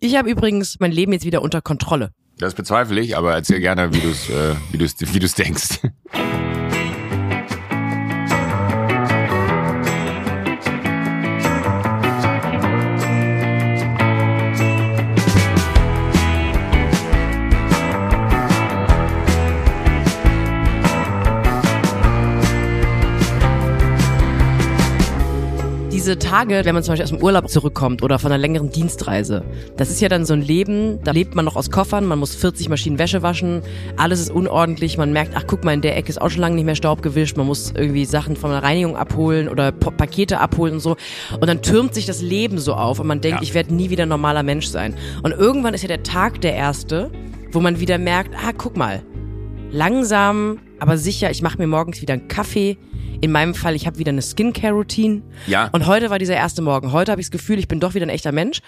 Ich habe übrigens mein Leben jetzt wieder unter Kontrolle. Das bezweifle ich, aber erzähl gerne, wie du es äh, wie du's, wie du's denkst. Diese Tage, wenn man zum Beispiel aus dem Urlaub zurückkommt oder von einer längeren Dienstreise, das ist ja dann so ein Leben, da lebt man noch aus Koffern, man muss 40 Maschinen Wäsche waschen, alles ist unordentlich, man merkt, ach guck mal, in der Ecke ist auch schon lange nicht mehr Staub gewischt, man muss irgendwie Sachen von der Reinigung abholen oder pa Pakete abholen und so. Und dann türmt sich das Leben so auf und man denkt, ja. ich werde nie wieder ein normaler Mensch sein. Und irgendwann ist ja der Tag der erste, wo man wieder merkt, ah, guck mal, langsam, aber sicher, ich mache mir morgens wieder einen Kaffee, in meinem Fall, ich habe wieder eine Skincare-Routine. Ja. Und heute war dieser erste Morgen. Heute habe ich das Gefühl, ich bin doch wieder ein echter Mensch.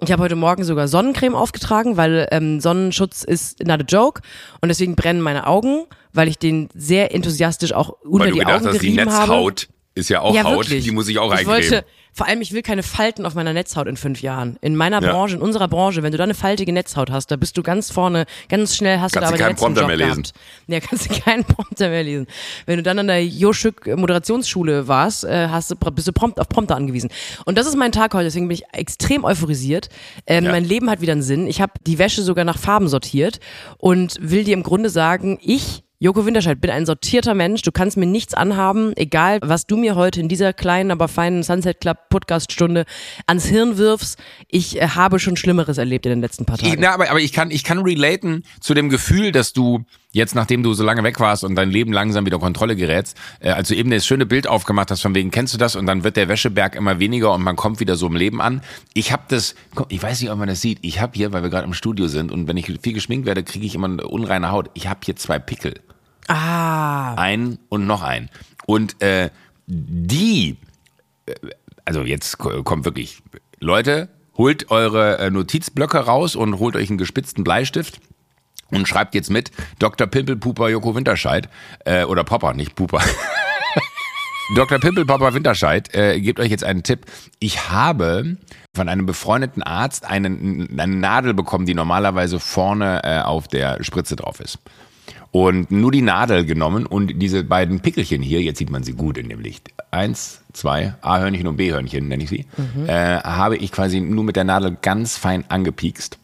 Ich habe heute Morgen sogar Sonnencreme aufgetragen, weil ähm, Sonnenschutz ist not a joke und deswegen brennen meine Augen, weil ich den sehr enthusiastisch auch unter weil du die gedacht Augen hast, gerieben die Netzhaut habe. ist ja auch ja, Haut, wirklich. die muss ich auch ich eincremen. Wollte, vor allem, ich will keine Falten auf meiner Netzhaut in fünf Jahren. In meiner ja. Branche, in unserer Branche, wenn du da eine faltige Netzhaut hast, da bist du ganz vorne, ganz schnell hast kannst du da aber letzten Prompter mehr lesen. gehabt. Ja, kannst du keinen Prompter mehr lesen. Wenn du dann an der Joschück Moderationsschule warst, äh, hast du, bist du prompt auf Prompter angewiesen. Und das ist mein Tag heute, deswegen bin ich extrem euphorisiert. Ähm, ja. Mein Leben hat wieder einen Sinn. Ich habe die Wäsche sogar nach Farben sortiert und will dir im Grunde sagen, ich Joko Winterscheid, bin ein sortierter Mensch. Du kannst mir nichts anhaben, egal was du mir heute in dieser kleinen, aber feinen Sunset Club Podcast Stunde ans Hirn wirfst. Ich äh, habe schon Schlimmeres erlebt in den letzten paar Tagen. Ja, aber, aber ich kann, ich kann relaten zu dem Gefühl, dass du jetzt, nachdem du so lange weg warst und dein Leben langsam wieder Kontrolle gerätst, äh, als du eben das schöne Bild aufgemacht hast, von wegen, kennst du das? Und dann wird der Wäscheberg immer weniger und man kommt wieder so im Leben an. Ich habe das, ich weiß nicht, ob man das sieht, ich habe hier, weil wir gerade im Studio sind und wenn ich viel geschminkt werde, kriege ich immer eine unreine Haut. Ich habe hier zwei Pickel. Ah. Ein und noch ein. Und äh, die, äh, also jetzt kommt wirklich, Leute, holt eure äh, Notizblöcke raus und holt euch einen gespitzten Bleistift und schreibt jetzt mit Dr. Pimpelpuper Joko Winterscheid äh, oder Popper, nicht Puper. Dr. Pimpelpopper Winterscheid äh, gebt euch jetzt einen Tipp. Ich habe von einem befreundeten Arzt eine, eine Nadel bekommen, die normalerweise vorne äh, auf der Spritze drauf ist und nur die Nadel genommen und diese beiden Pickelchen hier, jetzt sieht man sie gut in dem Licht, eins, zwei, A-Hörnchen und B-Hörnchen nenne ich sie, mhm. äh, habe ich quasi nur mit der Nadel ganz fein angepiekst.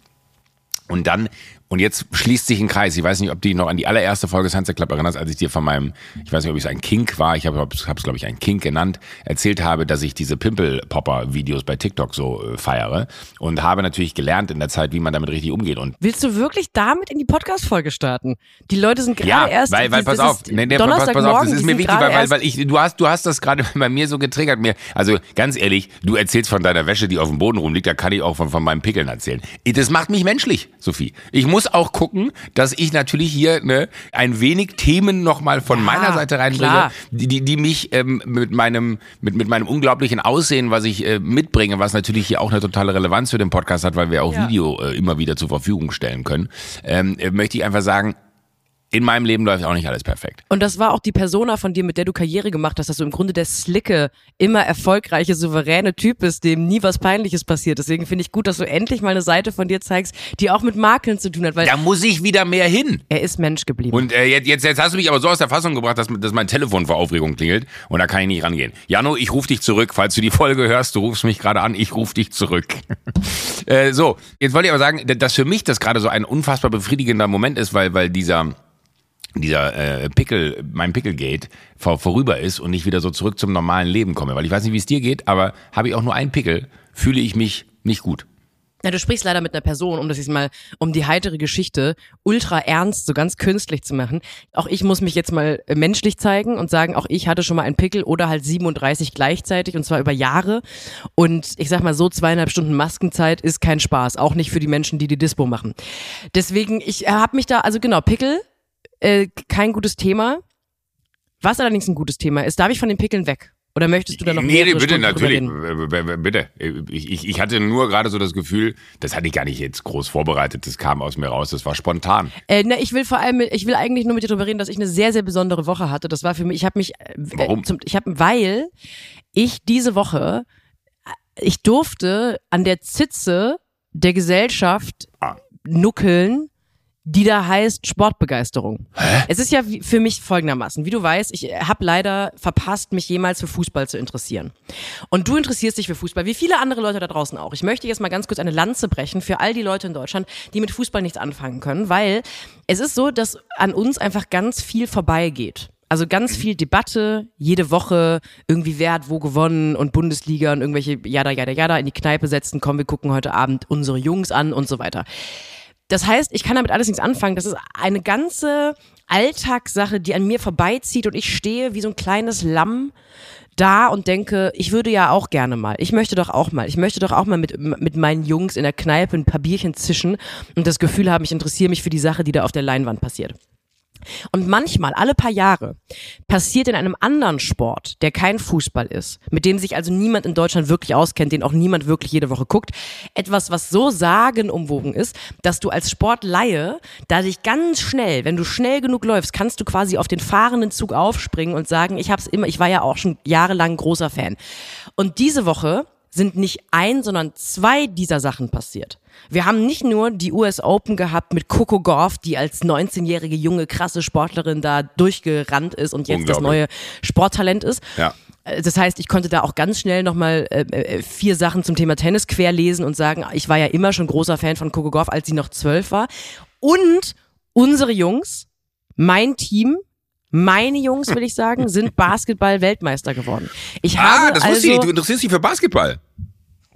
Und dann und jetzt schließt sich ein Kreis. Ich weiß nicht, ob du dich noch an die allererste Folge Sunset Club erinnerst, als ich dir von meinem, ich weiß nicht, ob es ein Kink war, ich habe es, glaube ich, ein Kink genannt, erzählt habe, dass ich diese Pimple-Popper-Videos bei TikTok so äh, feiere und habe natürlich gelernt in der Zeit, wie man damit richtig umgeht. Und Willst du wirklich damit in die Podcast-Folge starten? Die Leute sind gerade ja, erst... weil, weil, pass auf, nee, nee, pass, pass auf, das ist mir wichtig, weil, weil, weil ich, du hast, du hast das gerade bei mir so getriggert. Mir, also ganz ehrlich, du erzählst von deiner Wäsche, die auf dem Boden rumliegt, da kann ich auch von, von meinem Pickeln erzählen. Das macht mich menschlich, Sophie. Ich muss auch gucken, dass ich natürlich hier ne, ein wenig Themen nochmal von ja, meiner Seite reinbringe, die, die, die mich ähm, mit meinem mit, mit meinem unglaublichen Aussehen, was ich äh, mitbringe, was natürlich hier auch eine totale Relevanz für den Podcast hat, weil wir auch ja. Video äh, immer wieder zur Verfügung stellen können, ähm, äh, möchte ich einfach sagen, in meinem Leben läuft auch nicht alles perfekt. Und das war auch die Persona von dir, mit der du Karriere gemacht hast, dass du im Grunde der slicke, immer erfolgreiche, souveräne Typ bist, dem nie was Peinliches passiert. Deswegen finde ich gut, dass du endlich mal eine Seite von dir zeigst, die auch mit Makeln zu tun hat. Weil da muss ich wieder mehr hin. Er ist Mensch geblieben. Und äh, jetzt, jetzt, jetzt hast du mich aber so aus der Fassung gebracht, dass, dass mein Telefon vor Aufregung klingelt und da kann ich nicht rangehen. Jano, ich rufe dich zurück. Falls du die Folge hörst, du rufst mich gerade an, ich rufe dich zurück. äh, so, jetzt wollte ich aber sagen, dass für mich das gerade so ein unfassbar befriedigender Moment ist, weil, weil dieser dieser äh, Pickel, mein Pickelgate vor, vorüber ist und ich wieder so zurück zum normalen Leben komme. Weil ich weiß nicht, wie es dir geht, aber habe ich auch nur einen Pickel, fühle ich mich nicht gut. Ja, du sprichst leider mit einer Person, um das jetzt mal, um die heitere Geschichte ultra ernst, so ganz künstlich zu machen. Auch ich muss mich jetzt mal äh, menschlich zeigen und sagen, auch ich hatte schon mal einen Pickel oder halt 37 gleichzeitig und zwar über Jahre. Und ich sag mal so, zweieinhalb Stunden Maskenzeit ist kein Spaß, auch nicht für die Menschen, die die Dispo machen. Deswegen, ich habe mich da, also genau, Pickel, äh, kein gutes Thema. Was allerdings ein gutes Thema ist, darf ich von den Pickeln weg? Oder möchtest du da noch nee, nee, bitte, Stunden natürlich. Bitte. Ich, ich, ich hatte nur gerade so das Gefühl, das hatte ich gar nicht jetzt groß vorbereitet, das kam aus mir raus, das war spontan. Äh, ne, ich will vor allem, ich will eigentlich nur mit dir darüber reden, dass ich eine sehr, sehr besondere Woche hatte. Das war für mich, ich habe mich, äh, Warum? Zum, ich habe, weil ich diese Woche, ich durfte an der Zitze der Gesellschaft Ah. nuckeln, die da heißt Sportbegeisterung. Es ist ja für mich folgendermaßen, wie du weißt, ich habe leider verpasst, mich jemals für Fußball zu interessieren. Und du interessierst dich für Fußball, wie viele andere Leute da draußen auch. Ich möchte jetzt mal ganz kurz eine Lanze brechen für all die Leute in Deutschland, die mit Fußball nichts anfangen können, weil es ist so, dass an uns einfach ganz viel vorbeigeht. Also ganz viel Debatte, jede Woche irgendwie wer hat wo gewonnen und Bundesliga und irgendwelche jada, jada, jada in die Kneipe setzen, komm, wir gucken heute Abend unsere Jungs an und so weiter. Das heißt, ich kann damit alles nichts anfangen. Das ist eine ganze Alltagssache, die an mir vorbeizieht und ich stehe wie so ein kleines Lamm da und denke, ich würde ja auch gerne mal. Ich möchte doch auch mal. Ich möchte doch auch mal mit, mit meinen Jungs in der Kneipe ein paar Bierchen zischen und das Gefühl haben, ich interessiere mich für die Sache, die da auf der Leinwand passiert. Und manchmal, alle paar Jahre, passiert in einem anderen Sport, der kein Fußball ist, mit dem sich also niemand in Deutschland wirklich auskennt, den auch niemand wirklich jede Woche guckt, etwas, was so sagenumwogen ist, dass du als Sportleihe da dich ganz schnell, wenn du schnell genug läufst, kannst du quasi auf den fahrenden Zug aufspringen und sagen, ich hab's immer, ich war ja auch schon jahrelang großer Fan. Und diese Woche sind nicht ein, sondern zwei dieser Sachen passiert. Wir haben nicht nur die US Open gehabt mit Coco Gauff, die als 19-jährige junge krasse Sportlerin da durchgerannt ist und jetzt das neue Sporttalent ist. Ja. Äh, Das heißt, ich konnte da auch ganz schnell nochmal äh, äh, vier Sachen zum Thema Tennis querlesen und sagen, ich war ja immer schon großer Fan von Coco Gauff, als sie noch zwölf war. Und unsere Jungs, mein Team, meine Jungs, will ich sagen, sind Basketball-Weltmeister geworden. Ich Ah, habe das also wusste ich. Du interessierst dich für Basketball.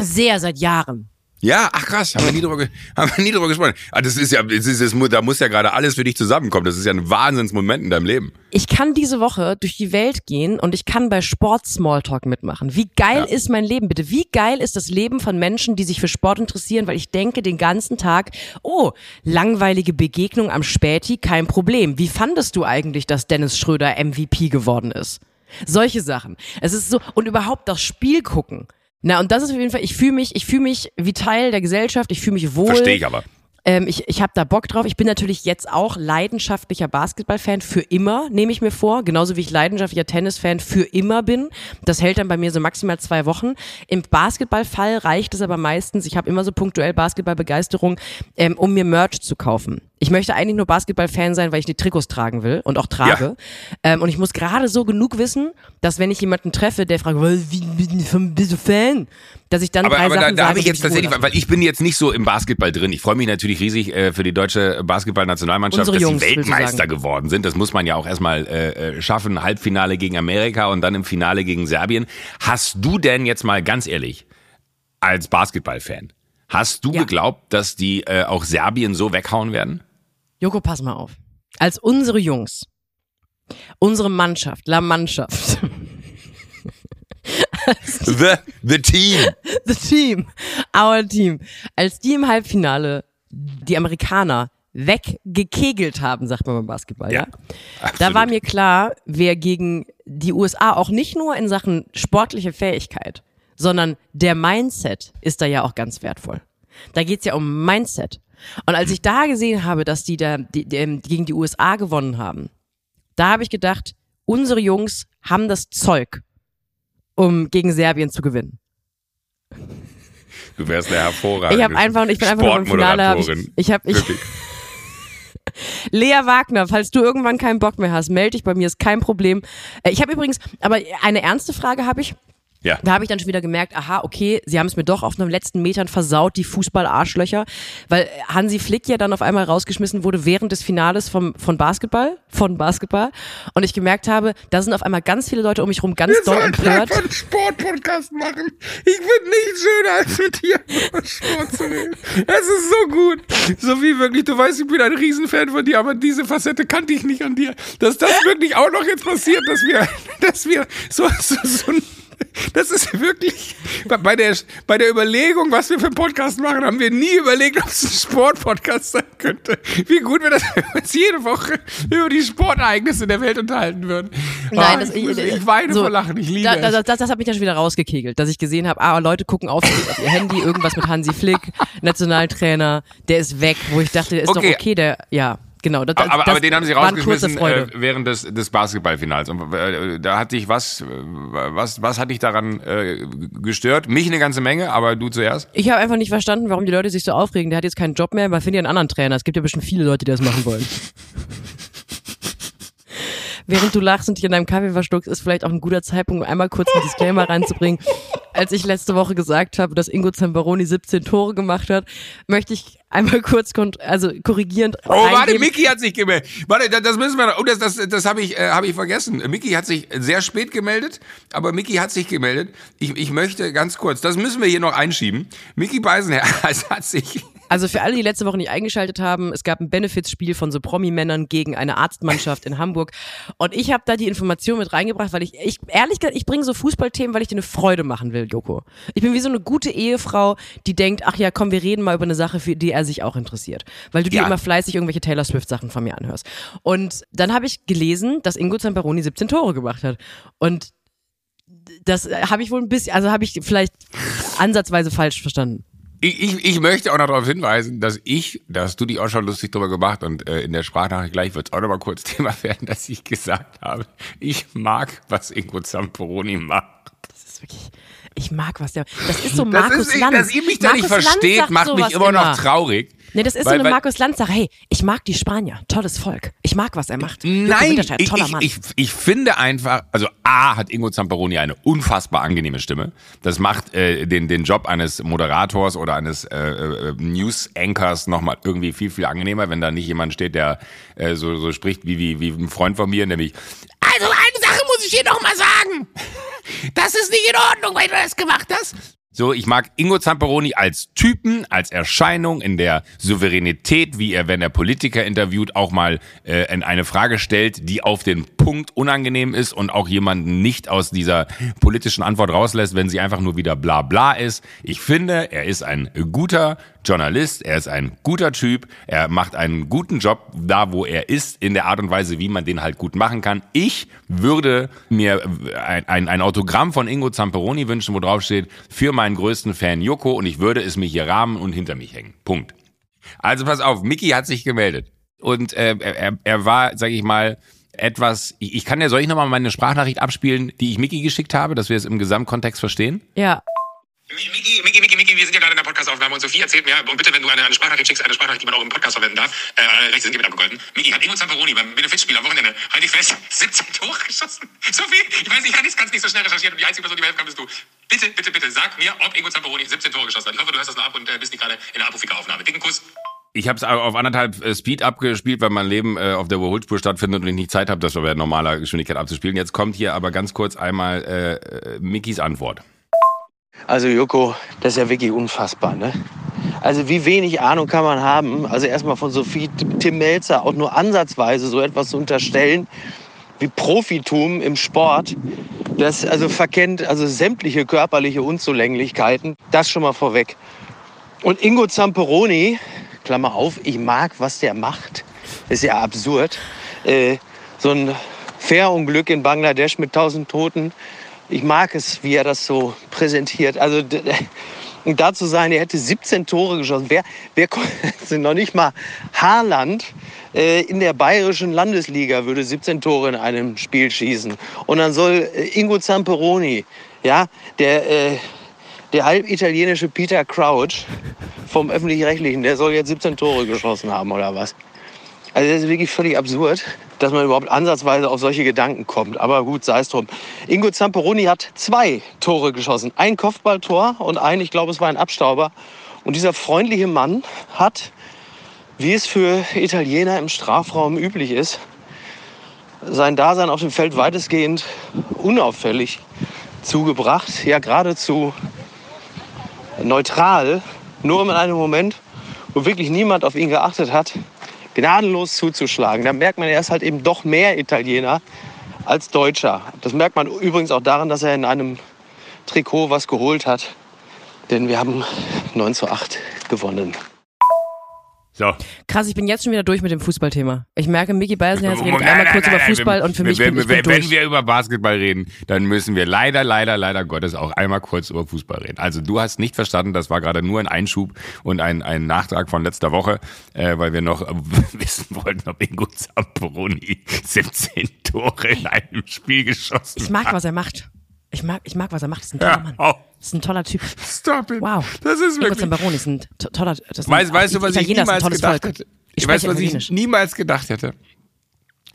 sehr seit Jahren. Ja, ach krass, haben wir nie drüber, haben wir nie drüber gesprochen. Ah, das ist ja, das ist, das, da muss ja gerade alles für dich zusammenkommen. Das ist ja ein Wahnsinnsmoment in deinem Leben. Ich kann diese Woche durch die Welt gehen und ich kann bei Sport Smalltalk mitmachen. Wie geil Ja. ist mein Leben bitte? Wie geil ist das Leben von Menschen, die sich für Sport interessieren? Weil ich denke den ganzen Tag, oh, langweilige Begegnung am Späti, kein Problem. Wie fandest du eigentlich, dass Dennis Schröder MVP geworden ist? Solche Sachen. Es ist so, und überhaupt das Spiel gucken. Na, und das ist auf jeden Fall, ich fühle mich, ich fühle mich wie Teil der Gesellschaft, ich fühle mich wohl. Verstehe ich aber. Ähm, ich ich habe da Bock drauf. Ich bin natürlich jetzt auch leidenschaftlicher Basketballfan für immer, nehme ich mir vor. Genauso wie ich leidenschaftlicher Tennisfan für immer bin. Das hält dann bei mir so maximal zwei Wochen. Im Basketballfall reicht es aber meistens, ich habe immer so punktuell Basketballbegeisterung, ähm, um mir Merch zu kaufen. Ich möchte eigentlich nur Basketballfan sein, weil ich die Trikots tragen will und auch trage. Ähm, und ich muss gerade so genug wissen, dass wenn ich jemanden treffe, der fragt, "Was, wie, bist du Fan? Dass ich dann Aber, drei aber da, Sachen da sage, habe ich jetzt tatsächlich, wohl weil ich bin jetzt nicht so im Basketball drin. Ich freue mich natürlich riesig äh, für die deutsche Basketballnationalmannschaft, dass Jungs, sie Weltmeister geworden sind. Das muss man ja auch erstmal äh, äh, schaffen. Halbfinale gegen Amerika und dann im Finale gegen Serbien. Hast du denn jetzt mal ganz ehrlich, als Basketballfan, hast du Ja. geglaubt, dass die äh, auch Serbien so weghauen werden? Joko, pass mal auf. Als unsere Jungs, unsere Mannschaft, La Mannschaft, The, the Team. the team, our team, als die im Halbfinale die Amerikaner weggekegelt haben, sagt man beim Basketball, ja? Da absolut. war mir klar, wer gegen die USA auch nicht nur in Sachen sportliche Fähigkeit, sondern der Mindset ist da ja auch ganz wertvoll. Da geht's ja um Mindset. Und als ich da gesehen habe, dass die da die, die, die gegen die USA gewonnen haben, da habe ich gedacht, unsere Jungs haben das Zeug, um gegen Serbien zu gewinnen. Du wärst eine hervorragende Ich habe einfach, ich bin einfach nur im Finale. Hab ich ich habe, ich. Lea Wagner, falls du irgendwann keinen Bock mehr hast, melde dich bei mir, ist kein Problem. Äh, Ich habe übrigens, aber eine ernste Frage habe ich. Ja. Da habe ich dann schon wieder gemerkt, aha, okay, sie haben es mir doch auf den letzten Metern versaut, die Fußball-Arschlöcher, weil Hansi Flick ja dann auf einmal rausgeschmissen wurde während des Finales vom, von Basketball, von Basketball. Und ich gemerkt habe, da sind auf einmal ganz viele Leute um mich rum ganz doll empört. einen Sportpodcast machen. Ich finde nichts schöner, als mit dir über Sport zu reden. Es ist so gut. Sophie, wirklich, du weißt, ich bin ein Riesenfan von dir, aber diese Facette kannte ich nicht an dir. Dass das wirklich auch noch jetzt passiert, dass wir, dass wir so, so, so ein das ist wirklich, bei der, bei der Überlegung, was wir für einen Podcast machen, haben wir nie überlegt, ob es ein Sportpodcast sein könnte. Wie gut wir das wenn wir uns jede Woche über die Sportereignisse der Welt unterhalten würden. Nein, Ah, das, ich, muss- ich weine vor Lachen, ich liebe da, es. da, das, das hat mich dann schon wieder rausgekegelt, dass ich gesehen habe, ah, Leute gucken aufgeregt auf ihr Handy, irgendwas mit Hansi Flick, Nationaltrainer, der ist weg, wo ich dachte, der ist Okay. doch okay, der, ja. Genau. Das, aber, das aber den haben sie rausgeschmissen äh, während des, des Basketballfinals. Und äh, da hat dich was, äh, was, was hat dich daran äh, gestört? Mich eine ganze Menge, aber du zuerst. Ich habe einfach nicht verstanden, warum die Leute sich so aufregen. Der hat jetzt keinen Job mehr, man findet ja einen anderen Trainer. Es gibt ja bestimmt viele Leute, die das machen wollen. Während du lachst und dich in deinem Kaffee verstuckst, ist vielleicht auch ein guter Zeitpunkt, um einmal kurz einen Disclaimer reinzubringen. Als ich letzte Woche gesagt habe, dass Ingo Zamperoni 17 Tore gemacht hat, möchte ich einmal kurz also korrigierend Oh, warte, eingeben. Mickey hat sich gemeldet. Warte, das, müssen wir noch. Oh, das, das, das habe ich, äh, hab ich vergessen. Mickey hat sich sehr spät gemeldet, aber Mickey hat sich gemeldet. Ich, ich möchte ganz kurz, das müssen wir hier noch einschieben. Mickey Beisenherz hat sich. Also für alle, die letzte Woche nicht eingeschaltet haben, es gab ein Benefits-Spiel von so Promi-Männern gegen eine Arztmannschaft in Hamburg. Und ich habe da die Information mit reingebracht, weil ich, ich ehrlich gesagt, ich bringe so Fußballthemen, weil ich dir eine Freude machen will, Joko. Ich bin wie so eine gute Ehefrau, die denkt, ach ja, komm, wir reden mal über eine Sache, für die er sich auch interessiert. Weil du dir Ja. immer fleißig irgendwelche Taylor Swift-Sachen von mir anhörst. Und dann habe ich gelesen, dass Ingo Zamperoni 17 Tore gemacht hat. Und das habe ich wohl ein bisschen, also habe ich vielleicht ansatzweise falsch verstanden. Ich, ich, ich möchte auch noch darauf hinweisen, dass ich, da hast du dich auch schon lustig drüber gemacht und äh, in der Sprachnachricht gleich wird es auch noch mal kurz Thema werden, dass ich gesagt habe, ich mag, was Ingo Zamperoni macht. Das ist wirklich, ich mag was der, das ist so Das Markus ist, Lanz. dass ihr mich da nicht Markus Lanz versteht, macht mich immer noch traurig. Nee, das ist Weil- so eine Markus Lanz Sache. Hey, ich mag die Spanier. Tolles Volk. Ich mag, was er macht. Nein, ich, toller ich, Mann. ich, ich finde einfach, also A hat Ingo Zamperoni eine unfassbar angenehme Stimme. Das macht äh, den, den Job eines Moderators oder eines äh, äh, News-Anchors nochmal irgendwie viel, viel angenehmer, wenn da nicht jemand steht, der äh, so, so spricht wie, wie, wie ein Freund von mir, nämlich Also eine Sache muss ich dir noch mal sagen. Das ist nicht in Ordnung, weil du das gemacht hast. So, ich mag Ingo Zamperoni als Typen, als Erscheinung in der Souveränität, wie er, wenn er Politiker interviewt, auch mal äh, in eine Frage stellt, die auf den Punkt unangenehm ist und auch jemanden nicht aus dieser politischen Antwort rauslässt, wenn sie einfach nur wieder bla bla ist. Ich finde, er ist ein guter Journalist, er ist ein guter Typ, er macht einen guten Job da, wo er ist, in der Art und Weise, wie man den halt gut machen kann. Ich würde mir ein, ein, ein Autogramm von Ingo Zamperoni wünschen, wo drauf steht, für meinen größten Fan Joko und ich würde es mir hier rahmen und hinter mich hängen. Punkt. Also pass auf, Mickey hat sich gemeldet und äh, er, er war, sag ich mal, etwas, ich, ich kann ja, soll ich nochmal meine Sprachnachricht abspielen, die ich Mickey geschickt habe, dass wir es im Gesamtkontext verstehen? ja. Miki, Miki, Miki, Miki, wir sind ja gerade in der Podcastaufnahme und Sophie erzählt mir, und bitte, wenn du eine, eine Sprachnachricht schickst, eine Sprachnachricht, die man auch im Podcast verwenden darf, äh, alle Rechte sind hiermit abgegolten. Miki hat Ingo Zamperoni beim Benefitspiel am Wochenende, halt dich fest, 17 Tore geschossen. Sophie, ich weiß, ich kann es nicht so schnell recherchieren und die einzige Person, die mir helfen kann, bist du. Bitte, bitte, bitte, sag mir, ob Ingo Zamperoni 17 Tore geschossen hat. Ich hoffe, du hörst das noch ab und äh, bist nicht gerade in der Apothekeraufnahme. Dicken Kuss. Ich habe es auf anderthalb äh, Speed abgespielt, weil mein Leben äh, auf der Überholspur stattfindet und ich nicht Zeit habe, das bei normaler Geschwindigkeit abzuspielen. Jetzt kommt hier aber ganz kurz einmal äh, äh, Mickys Antwort. Also Joko, das ist ja wirklich unfassbar, ne? Also wie wenig Ahnung kann man haben, also erstmal von Sophie Tim Melzer auch nur ansatzweise so etwas zu unterstellen wie Profitum im Sport, das also verkennt also sämtliche körperliche Unzulänglichkeiten, das schon mal vorweg. Und Ingo Zamperoni, Klammer auf, ich mag, was der macht, ist ja absurd. Äh, so ein Fährunglück in Bangladesch mit 1000 Toten, ich mag es, wie er das so präsentiert. Also da zu sein, er hätte 17 Tore geschossen. Wer, wer also noch nicht mal Haaland äh, in der bayerischen Landesliga würde 17 Tore in einem Spiel schießen. Und dann soll äh, Ingo Zamperoni, ja, der, äh, der halb italienische Peter Crouch vom öffentlich-rechtlichen, der soll jetzt 17 Tore geschossen haben oder was? Also das ist wirklich völlig absurd, dass man überhaupt ansatzweise auf solche Gedanken kommt. Aber gut, sei es drum. Ingo Zamperoni hat zwei Tore geschossen. Ein Kopfballtor und ein, ich glaube, es war ein Abstauber. Und dieser freundliche Mann hat, wie es für Italiener im Strafraum üblich ist, sein Dasein auf dem Feld weitestgehend unauffällig zugebracht. Ja, geradezu neutral. Nur in einem Moment, wo wirklich niemand auf ihn geachtet hat, gnadenlos zuzuschlagen. Da merkt man, er ist halt eben doch mehr Italiener als Deutscher. Das merkt man übrigens auch daran, dass er in einem Trikot was geholt hat. Denn wir haben 9 zu 8 gewonnen. So. Krass, ich bin jetzt schon wieder durch mit dem Fußballthema. Ich merke, Mickey Beisenherz redet Nein, einmal nein, kurz nein, über Fußball wir- und für mich wenn, bin wenn, bin wenn durch. wir über Basketball reden, dann müssen wir leider, leider, leider Gottes auch einmal kurz über Fußball reden. Also du hast nicht verstanden, das war gerade nur ein Einschub und ein, ein Nachtrag von letzter Woche, äh, weil wir noch äh, wissen wollten, ob Ingo Zamperoni 17 Tore in einem Spiel geschossen Ich mag, hat. was er macht. Ich mag, ich mag, was er macht. Das ist ein toller Ja, Mann. oh, Das ist ein toller Typ. stop it. Wow. Das ist wirklich... Zamperoni ist ein to- toller, das ist ein, Weißt, weißt du, was ich Italiener niemals gedacht hätte? Ich weißt, spreche was ich niemals gedacht hätte?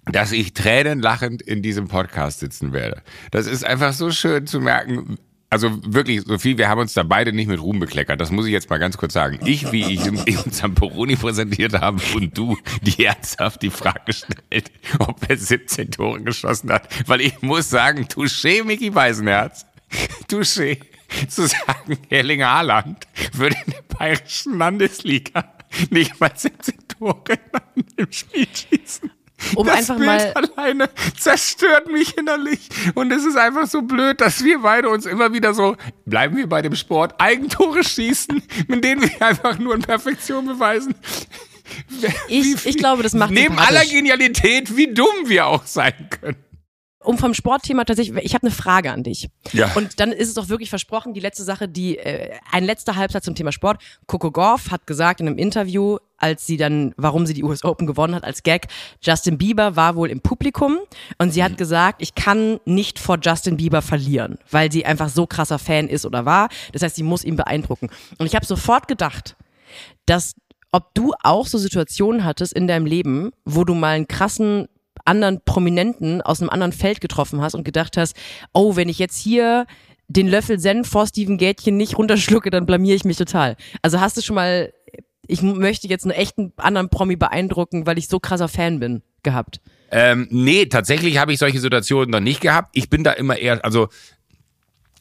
Dass ich tränenlachend in diesem Podcast sitzen werde. Das ist einfach so schön zu merken. Also wirklich, Sophie, wir haben uns da beide nicht mit Ruhm bekleckert. Das muss ich jetzt mal ganz kurz sagen. Ich, wie ich in Zamperoni präsentiert habe und du, die ernsthaft die Frage stellt, ob er 17 Tore geschossen hat. Weil ich muss sagen, touché, Micky Weisenherz. Touché. Zu sagen, Erling Haaland würde in der bayerischen Landesliga nicht mal 17 Tore in einem Spiel schießen. Um das einfach Bild mal- alleine zerstört mich innerlich. Und es ist einfach so blöd, dass wir beide uns immer wieder so, bleiben wir bei dem Sport, Eigentore schießen, mit denen wir einfach nur in Perfektion beweisen. Ich, wie ich glaube, das macht Neben aller Genialität, wie dumm wir auch sein können. Um vom Sportthema tatsächlich, ich habe eine Frage an dich. Ja. Und dann ist es doch wirklich versprochen, die letzte Sache, die äh, ein letzter Halbsatz zum Thema Sport. Coco Gauff hat gesagt in einem Interview, als sie dann, warum sie die US Open gewonnen hat als Gag, Justin Bieber war wohl im Publikum und sie hat gesagt, ich kann nicht vor Justin Bieber verlieren, weil sie einfach so krasser Fan ist oder war. Das heißt, sie muss ihn beeindrucken. Und ich habe sofort gedacht, dass ob du auch so Situationen hattest in deinem Leben, wo du mal einen krassen anderen Prominenten aus einem anderen Feld getroffen hast und gedacht hast, oh, wenn ich jetzt hier den Löffel Senf vor Steven Gätchen nicht runterschlucke, dann blamier ich mich total. Also hast du schon mal, ich möchte jetzt einen echten anderen Promi beeindrucken, weil ich so krasser Fan bin, gehabt? Ähm, nee, tatsächlich habe ich solche Situationen noch nicht gehabt. Ich bin da immer eher, also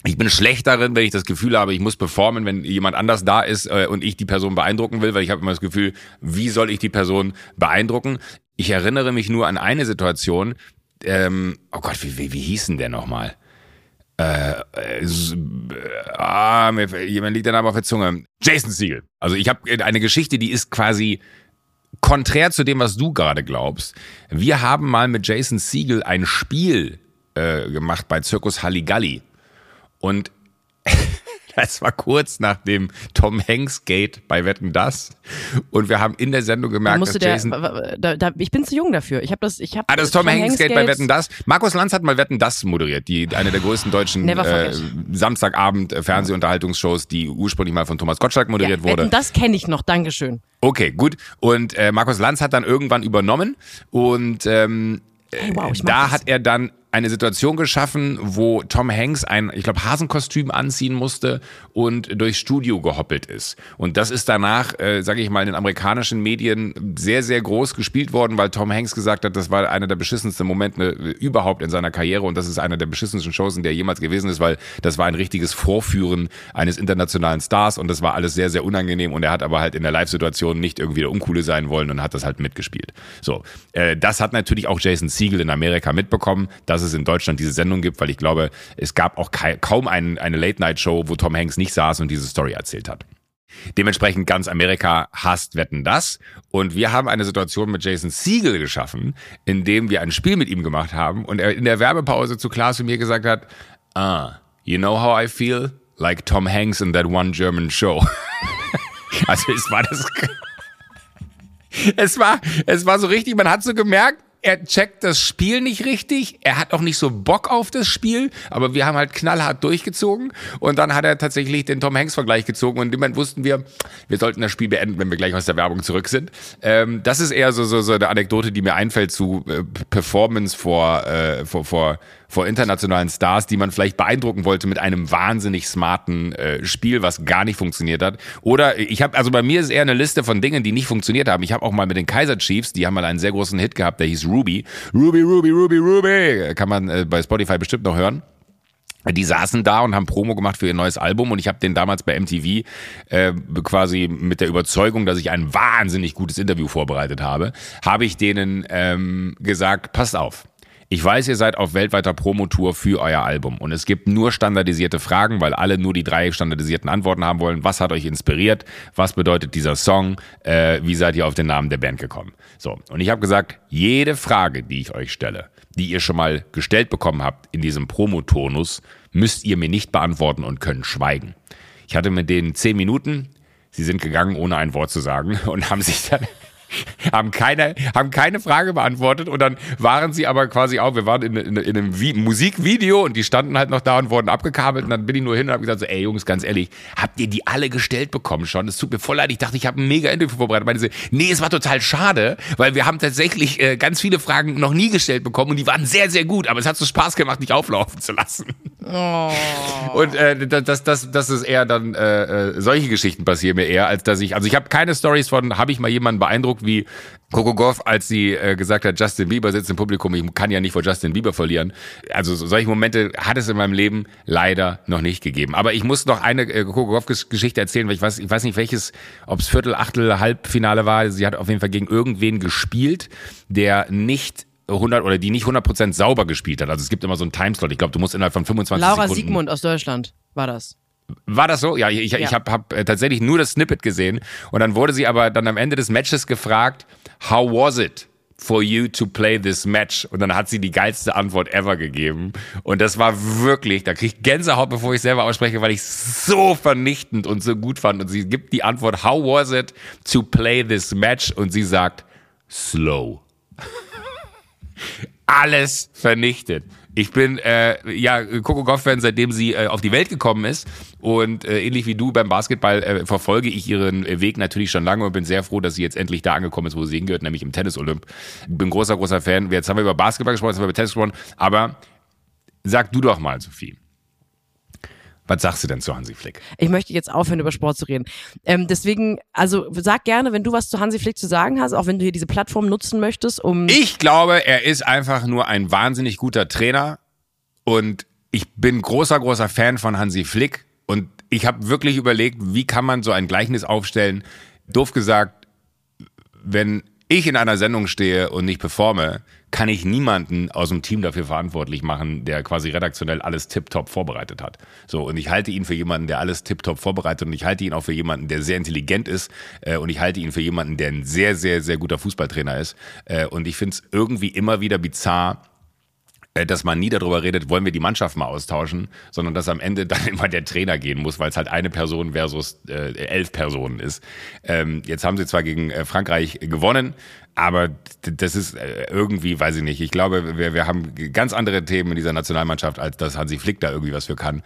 ich bin schlecht darin, wenn ich das Gefühl habe, ich muss performen, wenn jemand anders da ist äh, und ich die Person beeindrucken will, weil ich habe immer das Gefühl, wie soll ich die Person beeindrucken? Ich erinnere mich nur an eine Situation, ähm, oh Gott, wie, wie, wie hieß denn der nochmal? Äh, äh, äh, ah, mir, jemand liegt der Name auf der Zunge. Jason Siegel. Also ich habe eine Geschichte, die ist quasi konträr zu dem, was du gerade glaubst. Wir haben mal mit Jason Siegel ein Spiel äh, gemacht bei Zirkus Halligalli. Und das war kurz nach dem Tom Hanks Gate bei Wetten Das. Und wir haben in der Sendung gemerkt, dass der, Jason da, da, ich bin zu jung dafür. Ich habe das, ich habe. Ah, das ist Tom, Hanks Gate bei Wetten Das. Markus Lanz hat mal Wetten Das moderiert, die eine der größten deutschen äh. Samstagabend äh, Fernsehunterhaltungsshows, die ursprünglich mal von Thomas Gottschalk moderiert Ja, wurde. Wetten, das kenne ich noch. Dankeschön. Okay, gut. Und äh, Markus Lanz hat dann irgendwann übernommen und ähm, Hey, wow, da hat er dann eine Situation geschaffen, wo Tom Hanks ein, ich glaube, Hasenkostüm anziehen musste und durchs Studio gehoppelt ist. Und das ist danach, äh, sage ich mal, in den amerikanischen Medien sehr, sehr groß gespielt worden, weil Tom Hanks gesagt hat, das war einer der beschissensten Momente äh, überhaupt in seiner Karriere und das ist einer der beschissensten Shows, in der er jemals gewesen ist, weil das war ein richtiges Vorführen eines internationalen Stars und das war alles sehr, sehr unangenehm und er hat aber halt in der Live-Situation nicht irgendwie der Uncoole sein wollen und hat das halt mitgespielt. So, äh, das hat natürlich auch Jason Siegel in Amerika mitbekommen, dass es in Deutschland diese Sendung gibt, weil ich glaube, es gab auch kaum ein, eine Late-Night-Show, wo Tom Hanks nicht saß und diese Story erzählt hat. Dementsprechend ganz Amerika hasst Wetten das. Und wir haben eine Situation mit Jason Siegel geschaffen, in dem wir ein Spiel mit ihm gemacht haben und er in der Werbepause zu Klaas und mir gesagt hat, ah, you know how I feel? Like Tom Hanks in that one German show. also es war das... Es war, es war so richtig, man hat so gemerkt, er checkt das Spiel nicht richtig. Er hat auch nicht so Bock auf das Spiel, aber wir haben halt knallhart durchgezogen. Und dann hat er tatsächlich den Tom Hanks-Vergleich gezogen. Und im wussten wir, wir sollten das Spiel beenden, wenn wir gleich aus der Werbung zurück sind. Ähm, das ist eher so, so, so eine Anekdote, die mir einfällt zu äh, Performance vor, äh, vor, vor, vor internationalen Stars, die man vielleicht beeindrucken wollte mit einem wahnsinnig smarten äh, Spiel, was gar nicht funktioniert hat. Oder ich habe, also bei mir ist eher eine Liste von Dingen, die nicht funktioniert haben. Ich habe auch mal mit den Kaiser Chiefs, die haben mal einen sehr großen Hit gehabt, der hieß Ruby. Ruby, Ruby, Ruby, Ruby. Kann man äh, bei Spotify bestimmt noch hören. Die saßen da und haben Promo gemacht für ihr neues Album und ich habe den damals bei MTV äh, quasi mit der Überzeugung, dass ich ein wahnsinnig gutes Interview vorbereitet habe, habe ich denen ähm, gesagt, passt auf, Ich weiß, ihr seid auf weltweiter Promotour für euer Album und es gibt nur standardisierte Fragen, weil alle nur die drei standardisierten Antworten haben wollen. Was hat euch inspiriert? Was bedeutet dieser Song? Äh, wie seid ihr auf den Namen der Band gekommen? So, und ich habe gesagt, jede Frage, die ich euch stelle, die ihr schon mal gestellt bekommen habt in diesem Promotonus, müsst ihr mir nicht beantworten und können schweigen. Ich hatte mit denen zehn Minuten, sie sind gegangen, ohne ein Wort zu sagen und haben sich dann haben keine, haben keine Frage beantwortet und dann waren sie aber quasi auch, wir waren in, in, in einem Vi Musikvideo und die standen halt noch da und wurden abgekabelt und dann bin ich nur hin und habe gesagt so, ey Jungs, ganz ehrlich, habt ihr die alle gestellt bekommen schon? Es tut mir voll leid, ich dachte, ich habe ein mega Interview vorbereitet. Meinte sie, nee, es war total schade, weil wir haben tatsächlich äh, ganz viele Fragen noch nie gestellt bekommen und die waren sehr, sehr gut, aber es hat so Spaß gemacht, dich auflaufen zu lassen. Oh. Und äh, das, das, das ist eher dann, äh, äh, solche Geschichten passieren mir eher, als dass ich, also ich habe keine Stories von, habe ich mal jemanden beeindruckt, wie Coco Goff, als sie äh, gesagt hat, Justin Bieber sitzt im Publikum, ich kann ja nicht vor Justin Bieber verlieren. Also solche Momente hat es in meinem Leben leider noch nicht gegeben. Aber ich muss noch eine äh, Coco Goff-Geschichte erzählen, weil ich weiß, ich weiß nicht welches, ob es Viertel, Achtel, Halbfinale war. Sie hat auf jeden Fall gegen irgendwen gespielt, der nicht 100 oder die nicht 100% sauber gespielt hat. Also es gibt immer so einen Timeslot. Ich glaube, du musst innerhalb von 25 Laura Sekunden... Laura Siegmund aus Deutschland war das. War das so? Ja, ich, ja. ich habe hab äh, tatsächlich nur das Snippet gesehen. Und dann wurde sie aber dann am Ende des Matches gefragt, how was it? for you to play this match? Und dann hat sie die geilste Antwort ever gegeben. Und das war wirklich, da krieg ich Gänsehaut, bevor ich selber ausspreche, weil ich so vernichtend und so gut fand. Und sie gibt die Antwort, how was it to play this match? Und sie sagt, slow. Alles vernichtet. Ich bin äh, ja Coco Goff-Fan, seitdem sie äh, auf die Welt gekommen ist. Und äh, ähnlich wie du beim Basketball äh, verfolge ich ihren Weg natürlich schon lange und bin sehr froh, dass sie jetzt endlich da angekommen ist, wo sie hingehört, nämlich im Tennis-Olymp. Bin großer, großer Fan. Jetzt haben wir über Basketball gesprochen, jetzt haben wir über Tennis gesprochen. Aber sag du doch mal, Sophie. Was sagst du denn zu Hansi Flick? Ich möchte jetzt aufhören, über Sport zu reden. Ähm, deswegen, also sag gerne, wenn du was zu Hansi Flick zu sagen hast, auch wenn du hier diese Plattform nutzen möchtest, um. Ich glaube, er ist einfach nur ein wahnsinnig guter Trainer und ich bin großer, großer Fan von Hansi Flick und ich habe wirklich überlegt, wie kann man so ein Gleichnis aufstellen. Doof gesagt, wenn ich in einer Sendung stehe und nicht performe, kann ich niemanden aus dem Team dafür verantwortlich machen, der quasi redaktionell alles tiptop vorbereitet hat. So, und ich halte ihn für jemanden, der alles tiptop vorbereitet und ich halte ihn auch für jemanden, der sehr intelligent ist äh, und ich halte ihn für jemanden, der ein sehr, sehr, sehr guter Fußballtrainer ist. Äh, und ich finde es irgendwie immer wieder bizarr, dass man nie darüber redet, wollen wir die Mannschaft mal austauschen, sondern dass am Ende dann immer der Trainer gehen muss, weil es halt eine Person versus äh, elf Personen ist. Ähm, jetzt haben sie zwar gegen äh, Frankreich gewonnen, aber das ist äh, irgendwie, weiß ich nicht. Ich glaube, wir, wir haben ganz andere Themen in dieser Nationalmannschaft, als dass Hansi Flick da irgendwie was für kann.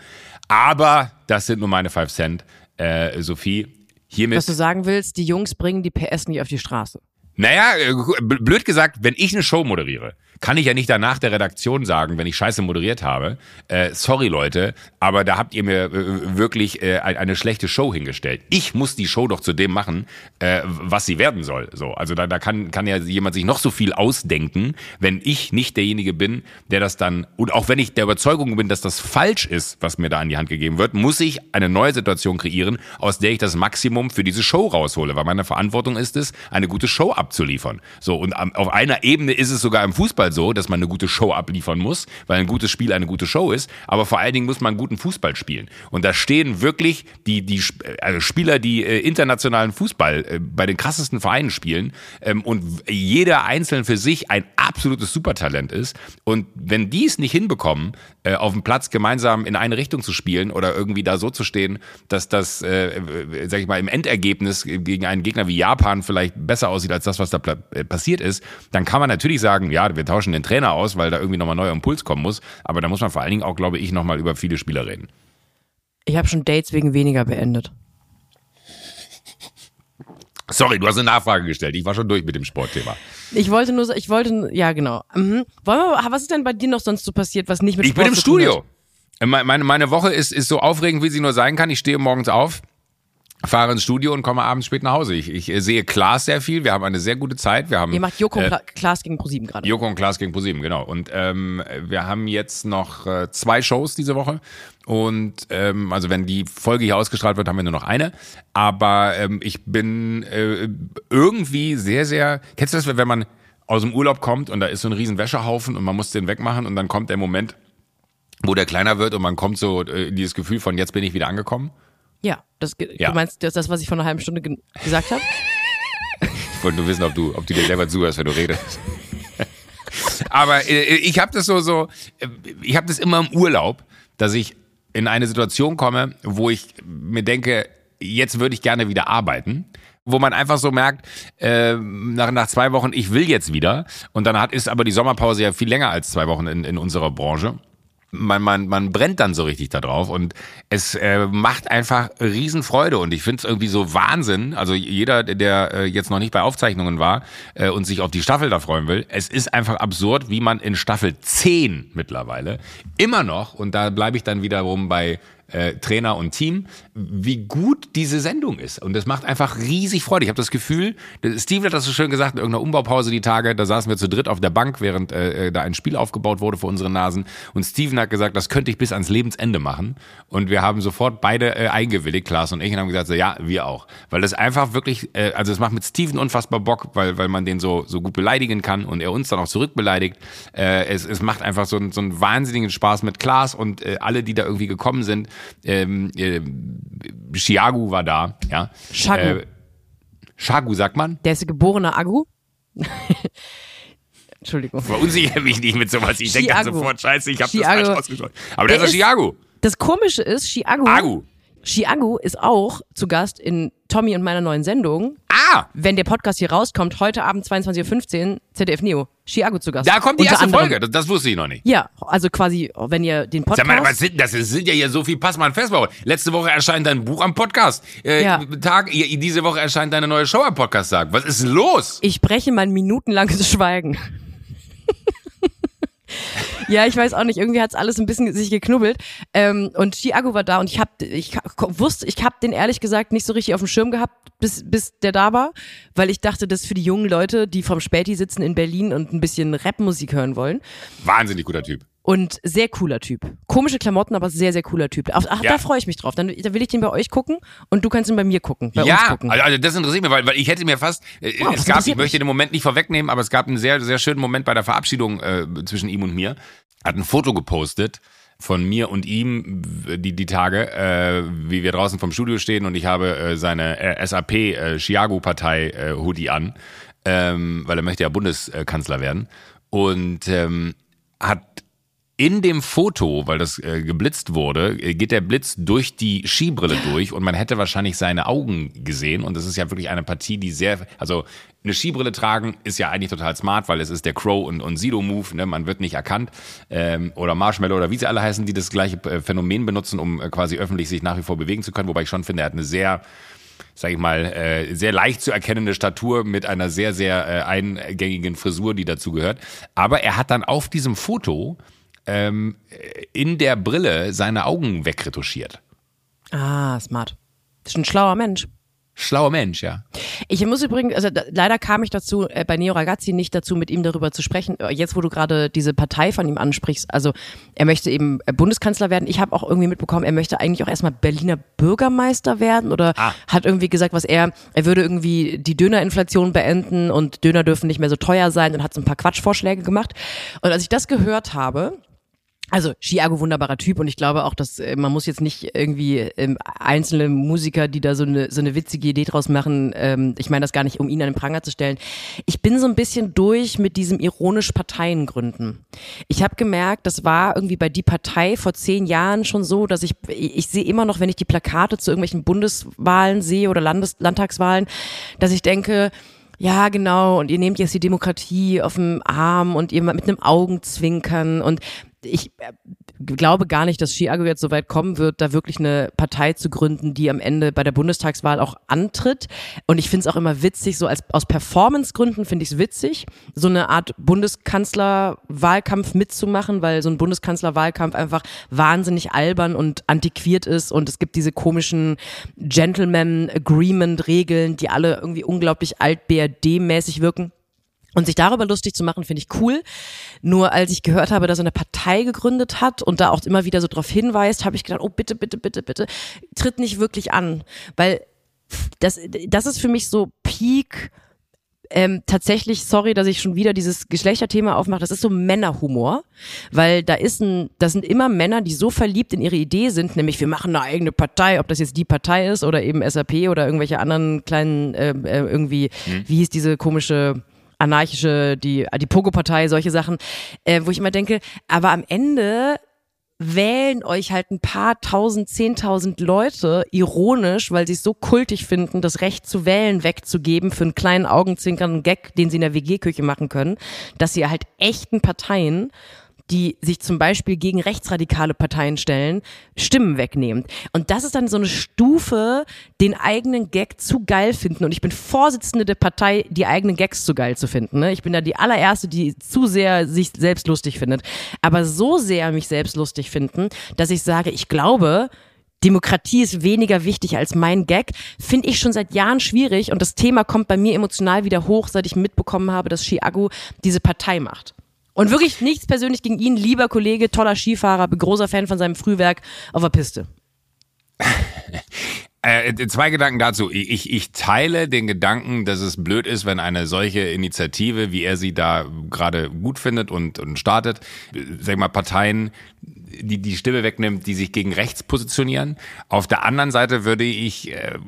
Aber das sind nur meine Five Cent. Äh, Sophie, hiermit. Was du sagen willst, die Jungs bringen die PS nicht auf die Straße. Naja, äh, blöd gesagt, wenn ich eine Show moderiere, kann ich ja nicht danach der Redaktion sagen, wenn ich scheiße moderiert habe, äh, sorry Leute, aber da habt ihr mir äh, wirklich äh, eine schlechte Show hingestellt. Ich muss die Show doch zu dem machen, äh, was sie werden soll. So, also da, da kann, kann ja jemand sich noch so viel ausdenken, wenn ich nicht derjenige bin, der das dann, und auch wenn ich der Überzeugung bin, dass das falsch ist, was mir da an die Hand gegeben wird, muss ich eine neue Situation kreieren, aus der ich das Maximum für diese Show raushole, weil meine Verantwortung ist es, eine gute Show abzuliefern. So, und auf einer Ebene ist es sogar im Fußball Fußball so, dass man eine gute Show abliefern muss, weil ein gutes Spiel eine gute Show ist. Aber vor allen Dingen muss man guten Fußball spielen. Und da stehen wirklich die, die also Spieler, die äh, internationalen Fußball äh, bei den krassesten Vereinen spielen ähm, und jeder einzeln für sich ein absolutes Supertalent ist. Und wenn die es nicht hinbekommen, äh, auf dem Platz gemeinsam in eine Richtung zu spielen oder irgendwie da so zu stehen, dass das, äh, sag ich mal, im Endergebnis gegen einen Gegner wie Japan vielleicht besser aussieht als das, was da äh, passiert ist, dann kann man natürlich sagen, ja, wir tauschen den Trainer aus, weil da irgendwie nochmal neuer Impuls kommen muss. Aber da muss man vor allen Dingen auch, glaube ich, nochmal über viele Spieler reden. Ich habe schon Dates wegen weniger beendet. Sorry, du hast eine Nachfrage gestellt. Ich war schon durch mit dem Sportthema. Ich wollte nur, ich wollte, ja genau. Mhm. Wollen wir, was ist denn bei dir noch sonst so passiert, was nicht mit ich Sport Ich bin im Studio. Meine, meine Woche ist, ist so aufregend, wie sie nur sein kann. Ich stehe morgens auf, fahre ins Studio und komme abends spät nach Hause. Ich, ich äh, sehe Klaas sehr viel. Wir haben eine sehr gute Zeit. Wir haben, Ihr macht Joko und äh, Klaas gegen ProSieben gerade. Joko und Klaas gegen ProSieben, genau. Und ähm, wir haben jetzt noch äh, zwei Shows diese Woche. Und ähm, also wenn die Folge hier ausgestrahlt wird, haben wir nur noch eine. Aber ähm, ich bin äh, irgendwie sehr, sehr. Kennst du das, wenn man aus dem Urlaub kommt und da ist so ein riesen Wäschehaufen und man muss den wegmachen und dann kommt der Moment, wo der kleiner wird und man kommt so äh, in dieses Gefühl von jetzt bin ich wieder angekommen. Ja, das, Ja. du meinst das, das, was ich vor einer halben Stunde ge gesagt habe? Ich wollte nur wissen, ob du, ob du dir selber zuhörst, wenn du redest. Aber äh, ich habe das so, so, äh, ich habe das immer im Urlaub, dass ich in eine Situation komme, wo ich mir denke, jetzt würde ich gerne wieder arbeiten. Wo man einfach so merkt, äh, nach, nach zwei Wochen, ich will jetzt wieder. Und dann hat, ist aber die Sommerpause ja viel länger als zwei Wochen in, in unserer Branche. Man, man, man brennt dann so richtig da drauf und es äh, macht einfach Riesenfreude und ich finde es irgendwie so Wahnsinn. Also jeder, der äh, jetzt noch nicht bei Aufzeichnungen war äh, und sich auf die Staffel da freuen will, es ist einfach absurd, wie man in Staffel 10 mittlerweile immer noch, und da bleibe ich dann wiederum bei äh, Trainer und Team, wie gut diese Sendung ist. Und es macht einfach riesig Freude. Ich habe das Gefühl, Steve hat das so schön gesagt, in irgendeiner Umbaupause die Tage, da saßen wir zu dritt auf der Bank, während äh, da ein Spiel aufgebaut wurde vor unseren Nasen. Und Steven hat gesagt, das könnte ich bis ans Lebensende machen. Und wir haben sofort beide äh, eingewilligt, Klaas und ich, und haben gesagt, so, ja, wir auch. Weil das einfach wirklich, äh, also es macht mit Steven unfassbar Bock, weil, weil man den so, so gut beleidigen kann und er uns dann auch zurückbeleidigt. Äh, es, es macht einfach so, einen- so einen wahnsinnigen Spaß mit Klaas und äh, alle, die da irgendwie gekommen sind. Ähm, äh, Chiagu war da, ja. Shagu. Äh, Shagu, sagt man? Der ist geborener Agu. Entschuldigung. Verunsichere mich nicht mit sowas. Ich denke dann Chiago. sofort, scheiße, ich habe das Chiago. falsch ausgesprochen. Aber der, Der ist Chiago. Das Komische ist, Chiagu, Agu. Chiagu ist auch zu Gast in Tommy und meiner neuen Sendung. Wenn der Podcast hier rauskommt, heute Abend 22.15 Uhr, ZDF Neo, Chiago zu Gast. da kommt die Unter erste anderem. Folge. Das, das wusste ich noch nicht. Ja, also quasi, wenn ihr den Sag mal, was Podcast... sind, das sind ja hier so viel Passmann Festbau. Letzte Woche erscheint dein Buch am Podcast. Äh, Ja. Tag, diese Woche erscheint deine neue Show am Podcast. Tag. Was ist denn los? Ich breche mein minutenlanges Schweigen. ja, ich weiß auch nicht, irgendwie hat's alles ein bisschen sich geknubbelt. Ähm, und Chiago war da und ich hab, ich wusste, ich hab den ehrlich gesagt nicht so richtig auf dem Schirm gehabt, bis, bis der da war, weil ich dachte, das ist für die jungen Leute, die vom Späti sitzen in Berlin und ein bisschen Rapmusik hören wollen. Wahnsinnig guter Typ. Und sehr cooler Typ. Komische Klamotten, aber sehr, sehr cooler Typ. Ach, Ja. da freue ich mich drauf. Dann, dann will ich den bei euch gucken und du kannst ihn bei mir gucken. Bei uns ja, gucken. also also das interessiert mich, weil, weil ich hätte mir fast, äh, Wow, was es gab, ich möchte den Moment nicht vorwegnehmen, aber es gab einen sehr, sehr schönen Moment bei der Verabschiedung äh, zwischen ihm und mir. Hat ein Foto gepostet von mir und ihm die, die Tage, äh, wie wir draußen vom Studio stehen und ich habe äh, seine äh, SAP äh, Chiago-Partei äh, Hoodie an, ähm, weil er möchte ja Bundeskanzler werden und ähm, hat in dem Foto, weil das äh, geblitzt wurde, äh, geht der Blitz durch die Skibrille durch und man hätte wahrscheinlich seine Augen gesehen. Und das ist ja wirklich eine Partie, die sehr, also eine Skibrille tragen ist ja eigentlich total smart, weil es ist der Crow und, und Sido-Move, ne? man wird nicht erkannt. Ähm, oder Marshmallow oder wie sie alle heißen, die das gleiche äh, Phänomen benutzen, um äh, quasi öffentlich sich nach wie vor bewegen zu können. Wobei ich schon finde, er hat eine sehr sag ich mal, äh, sehr leicht zu erkennende Statur mit einer sehr, sehr äh, eingängigen Frisur, die dazu gehört. Aber er hat dann auf diesem Foto ähm, in der Brille seine Augen wegretuschiert. Ah, smart. Das ist ein schlauer Mensch. Schlauer Mensch, ja. Ich muss übrigens, also da, leider kam ich dazu, äh, bei Neo Ragazzi nicht dazu, mit ihm darüber zu sprechen. Äh, Jetzt, wo du gerade diese Partei von ihm ansprichst, also er möchte eben äh, Bundeskanzler werden. Ich habe auch irgendwie mitbekommen, er möchte eigentlich auch erstmal Berliner Bürgermeister werden oder Ah. hat irgendwie gesagt, was er, er würde irgendwie die Dönerinflation beenden und Döner dürfen nicht mehr so teuer sein und hat so ein paar Quatschvorschläge gemacht. Und als ich das gehört habe, also Chiago wunderbarer Typ und ich glaube auch, dass äh, man muss jetzt nicht irgendwie ähm, einzelne Musiker, die da so eine so eine witzige Idee draus machen. Ähm, ich meine das gar nicht, um ihn an den Pranger zu stellen. Ich bin so ein bisschen durch mit diesem ironisch Parteien gründen. Ich habe gemerkt, das war irgendwie bei die Partei vor zehn Jahren schon so, dass ich ich sehe immer noch, wenn ich die Plakate zu irgendwelchen Bundeswahlen sehe oder Landes Landtagswahlen, dass ich denke ja, genau. Und ihr nehmt jetzt die Demokratie auf dem Arm und ihr mit einem Augenzwinkern. Und ich äh, glaube gar nicht, dass Chiago jetzt so weit kommen wird, da wirklich eine Partei zu gründen, die am Ende bei der Bundestagswahl auch antritt. Und ich finde es auch immer witzig, so als aus Performancegründen finde ich es witzig, so eine Art Bundeskanzlerwahlkampf mitzumachen, weil so ein Bundeskanzlerwahlkampf einfach wahnsinnig albern und antiquiert ist und es gibt diese komischen Gentleman-Agreement-Regeln, die alle irgendwie unglaublich alt-BRD-mäßig wirken. Und sich darüber lustig zu machen, finde ich cool. Nur als ich gehört habe, dass er eine Partei gegründet hat und da auch immer wieder so drauf hinweist, habe ich gedacht, oh bitte, bitte, bitte, bitte, tritt nicht wirklich an. Weil das, das ist für mich so Peak ähm, tatsächlich, sorry, dass ich schon wieder dieses Geschlechterthema aufmache, das ist so Männerhumor, weil da ist ein, das sind immer Männer, die so verliebt in ihre Idee sind, nämlich wir machen eine eigene Partei, ob das jetzt die Partei ist oder eben SAP oder irgendwelche anderen kleinen, äh, äh, irgendwie, Mhm. wie hieß diese komische anarchische, die, die Pogo-Partei, solche Sachen, äh, wo ich immer denke, aber am Ende wählen euch halt ein paar tausend, zehntausend Leute ironisch, weil sie es so kultig finden, das Recht zu wählen wegzugeben für einen kleinen augenzwinkernden Gag, den sie in der WG-Küche machen können, dass sie halt echten Parteien die sich zum Beispiel gegen rechtsradikale Parteien stellen, Stimmen wegnehmen. Und das ist dann so eine Stufe, den eigenen Gag zu geil finden. Und ich bin Vorsitzende der Partei, die eigenen Gags zu geil zu finden. Ne? Ich bin da die allererste, die zu sehr sich selbst lustig findet. Aber so sehr mich selbst lustig finden, dass ich sage, ich glaube, Demokratie ist weniger wichtig als mein Gag, finde ich schon seit Jahren schwierig und das Thema kommt bei mir emotional wieder hoch, seit ich mitbekommen habe, dass Chiago diese Partei macht. Und wirklich nichts persönlich gegen ihn, lieber Kollege, toller Skifahrer, großer Fan von seinem Frühwerk auf der Piste. Äh, zwei Gedanken dazu. Ich, ich teile den Gedanken, dass es blöd ist, wenn eine solche Initiative, wie er sie da gerade gut findet und, und startet, äh, sag mal, Parteien die die Stimme wegnimmt, die sich gegen rechts positionieren. Auf der anderen Seite würde ich äh,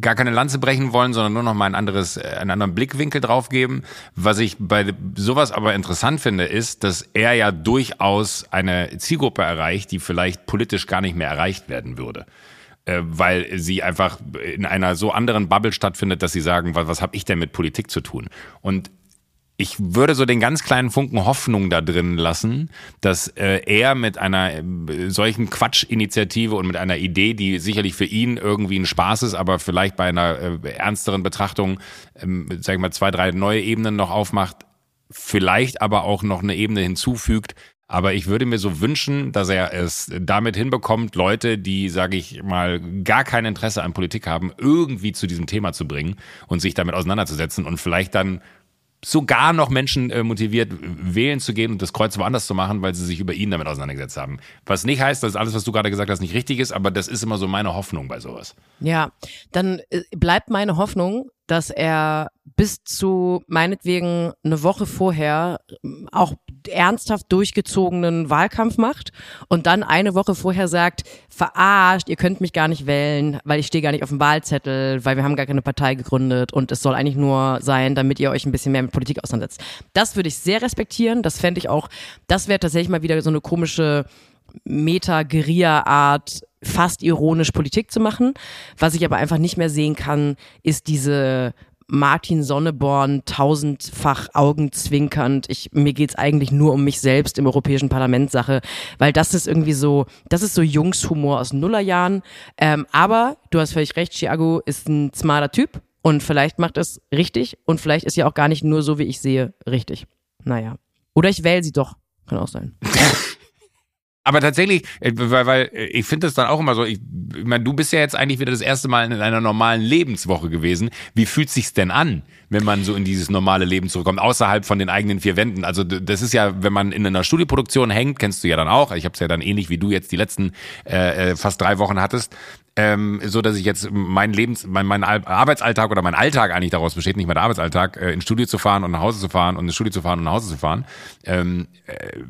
gar keine Lanze brechen wollen, sondern nur noch mal ein anderes, äh, einen anderen Blickwinkel drauf geben. Was ich bei sowas aber interessant finde, ist, dass er ja durchaus eine Zielgruppe erreicht, die vielleicht politisch gar nicht mehr erreicht werden würde äh, weil sie einfach in einer so anderen Bubble stattfindet, dass sie sagen, was, was habe ich denn mit Politik zu tun? Und ich würde so den ganz kleinen Funken Hoffnung da drin lassen, dass äh, er mit einer äh, solchen Quatschinitiative und mit einer Idee, die sicherlich für ihn irgendwie ein Spaß ist, aber vielleicht bei einer äh, ernsteren Betrachtung, ähm, sag ich mal, zwei, drei neue Ebenen noch aufmacht, vielleicht aber auch noch eine Ebene hinzufügt, aber ich würde mir so wünschen, dass er es damit hinbekommt, Leute, die, sage ich mal, gar kein Interesse an Politik haben, irgendwie zu diesem Thema zu bringen und sich damit auseinanderzusetzen und vielleicht dann sogar noch Menschen äh, motiviert, wählen zu gehen und das Kreuz woanders zu machen, weil sie sich über ihn damit auseinandergesetzt haben. Was nicht heißt, dass alles, was du gerade gesagt hast, nicht richtig ist, aber das ist immer so meine Hoffnung bei sowas. Ja, dann äh, bleibt meine Hoffnung, dass er bis zu meinetwegen eine Woche vorher ähm, auch ernsthaft durchgezogenen Wahlkampf macht und dann eine Woche vorher sagt, verarscht, ihr könnt mich gar nicht wählen, weil ich stehe gar nicht auf dem Wahlzettel, weil wir haben gar keine Partei gegründet und es soll eigentlich nur sein, damit ihr euch ein bisschen mehr mit Politik auseinandersetzt. Das würde ich sehr respektieren, das fände ich auch, das wäre tatsächlich mal wieder so eine komische Meta-Guerilla-Art, fast ironisch Politik zu machen. Was ich aber einfach nicht mehr sehen kann, ist diese Martin Sonneborn tausendfach augenzwinkernd. Ich, mir geht's eigentlich nur um mich selbst im Europäischen Parlament Sache, weil das ist irgendwie so, das ist so Jungshumor aus Nullerjahren. Ähm, aber du hast völlig recht, Chiago ist ein smarter Typ und vielleicht macht es richtig und vielleicht ist ja auch gar nicht nur so, wie ich sehe, richtig. Naja. Oder ich wähle sie doch. Kann auch sein. Aber tatsächlich, äh, weil, weil äh, ich finde das dann auch immer so, ich, ich meine, du bist ja jetzt eigentlich wieder das erste Mal in einer normalen Lebenswoche gewesen. Wie fühlt sich's denn an, wenn man so in dieses normale Leben zurückkommt, außerhalb von den eigenen vier Wänden? Also das ist ja, wenn man in einer Studioproduktion hängt, kennst du ja dann auch. Ich habe es ja dann ähnlich wie du jetzt die letzten äh, fast drei Wochen hattest ähm, so dass ich jetzt mein Lebens, mein, mein Arbeitsalltag oder mein Alltag eigentlich daraus besteht, nicht der Arbeitsalltag, äh, ins Studio zu fahren und nach Hause zu fahren und ins Studio zu fahren und nach Hause zu fahren, ähm, äh,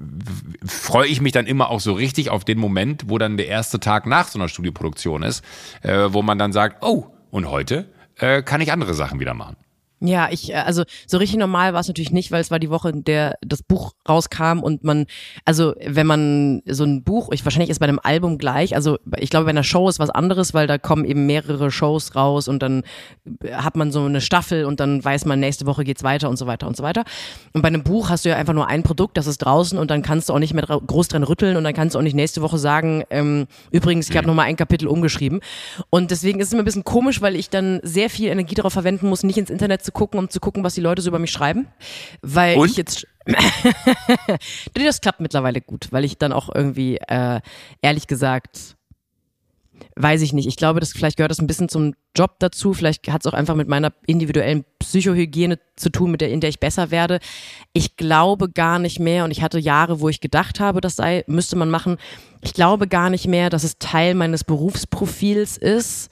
freue ich mich dann immer auch so richtig auf den Moment, wo dann der erste Tag nach so einer Studioproduktion ist, äh, wo man dann sagt, oh, und heute äh, kann ich andere Sachen wieder machen. Ja, ich, äh, also so richtig normal war es natürlich nicht, weil es war die Woche, in der das Buch rauskam und man, also wenn man so ein Buch, ich wahrscheinlich ist bei einem Album gleich, also ich glaube bei einer Show ist was anderes, weil da kommen eben mehrere Shows raus und dann hat man so eine Staffel und dann weiß man, nächste Woche geht's weiter und so weiter und so weiter. Und bei einem Buch hast du ja einfach nur ein Produkt, das ist draußen und dann kannst du auch nicht mehr groß dran rütteln und dann kannst du auch nicht nächste Woche sagen, ähm, übrigens, ich habe nochmal ein Kapitel umgeschrieben. Und deswegen ist es immer ein bisschen komisch, weil ich dann sehr viel Energie darauf verwenden muss, nicht ins Internet zu gucken, um zu gucken, was die Leute so über mich schreiben. Weil Und? ich jetzt. das klappt mittlerweile gut, weil ich dann auch irgendwie, äh, ehrlich gesagt, weiß ich nicht. Ich glaube, das vielleicht gehört das ein bisschen zum Job dazu. Vielleicht hat es auch einfach mit meiner individuellen Psychohygiene zu tun, mit der, in der ich besser werde. Ich glaube gar nicht mehr, und ich hatte Jahre, wo ich gedacht habe, das sei, müsste man machen. Ich glaube gar nicht mehr, dass es Teil meines Berufsprofils ist,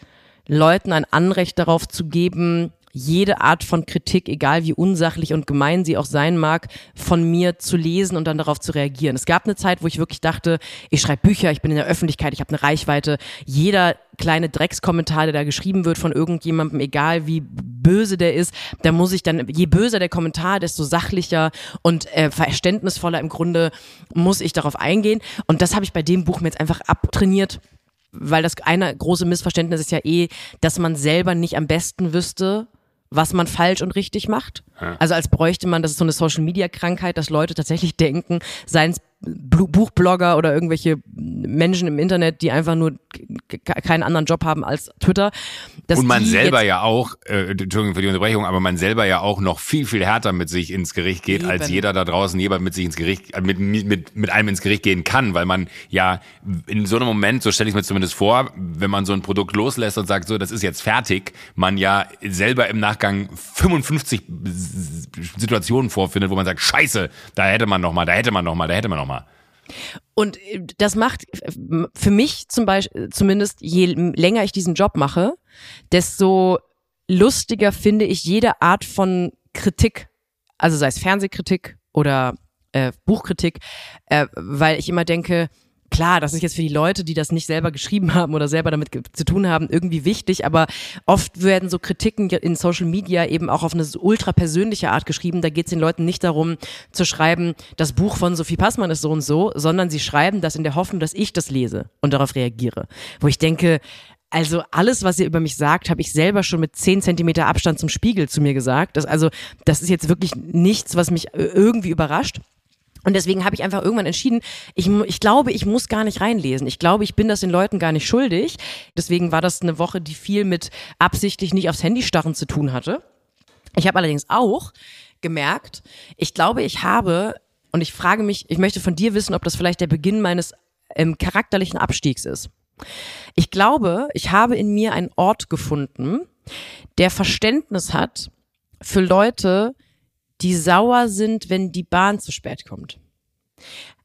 Leuten ein Anrecht darauf zu geben, jede Art von Kritik, egal wie unsachlich und gemein sie auch sein mag, von mir zu lesen und dann darauf zu reagieren. Es gab eine Zeit, wo ich wirklich dachte, ich schreibe Bücher, ich bin in der Öffentlichkeit, ich habe eine Reichweite. Jeder kleine Dreckskommentar, der da geschrieben wird von irgendjemandem, egal wie böse der ist, da muss ich dann, je böser der Kommentar, desto sachlicher und äh, verständnisvoller im Grunde muss ich darauf eingehen. Und das habe ich bei dem Buch mir jetzt einfach abtrainiert weil das eine große Missverständnis ist ja eh, dass man selber nicht am besten wüsste, was man falsch und richtig macht. Also als bräuchte man, das ist so eine Social-Media-Krankheit, dass Leute tatsächlich denken, seien es Buchblogger oder irgendwelche Menschen im Internet, die einfach nur keinen anderen Job haben als Twitter. und man selber ja auch, äh, Entschuldigung für die Unterbrechung, aber man selber ja auch noch viel, viel härter mit sich ins Gericht geht, eben. als jeder da draußen jemand mit sich ins Gericht, äh, mit, mit, mit einem ins Gericht gehen kann, weil man ja in so einem Moment, so stelle ich mir zumindest vor, wenn man so ein Produkt loslässt und sagt, so, das ist jetzt fertig, man ja selber im Nachgang 55 Situationen vorfindet, wo man sagt, scheiße, da hätte man noch mal, da hätte man noch mal, da hätte man noch mal. Und äh, das macht für mich zum Beispiel, zumindest je länger ich diesen Job mache, desto lustiger finde ich jede Art von Kritik, also sei es Fernsehkritik oder äh, Buchkritik, äh, weil ich immer denke, klar, das ist jetzt für die Leute, die das nicht selber geschrieben haben oder selber damit zu tun haben, irgendwie wichtig, aber oft werden so Kritiken in Social Media eben auch auf eine ultra persönliche Art geschrieben. Da geht es den Leuten nicht darum zu schreiben, das Buch von Sophie Passmann ist so und so, sondern sie schreiben das in der Hoffnung, dass ich das lese und darauf reagiere. Wo ich denke, also alles, was ihr über mich sagt, habe ich selber schon mit zehn Zentimeter Abstand zum Spiegel zu mir gesagt. Das, also, das ist jetzt wirklich nichts, was mich irgendwie überrascht. Und deswegen habe ich einfach irgendwann entschieden, ich, ich glaube, ich muss gar nicht reinlesen. Ich glaube, ich bin das den Leuten gar nicht schuldig. Deswegen war das eine Woche, die viel mit absichtlich nicht aufs Handy starren zu tun hatte. Ich habe allerdings auch gemerkt, ich glaube, ich habe, und ich frage mich, ich möchte von dir wissen, ob das vielleicht der Beginn meines ähm, charakterlichen Abstiegs ist. Ich glaube, ich habe in mir einen Ort gefunden, der Verständnis hat für Leute, die sauer sind, wenn die Bahn zu spät kommt.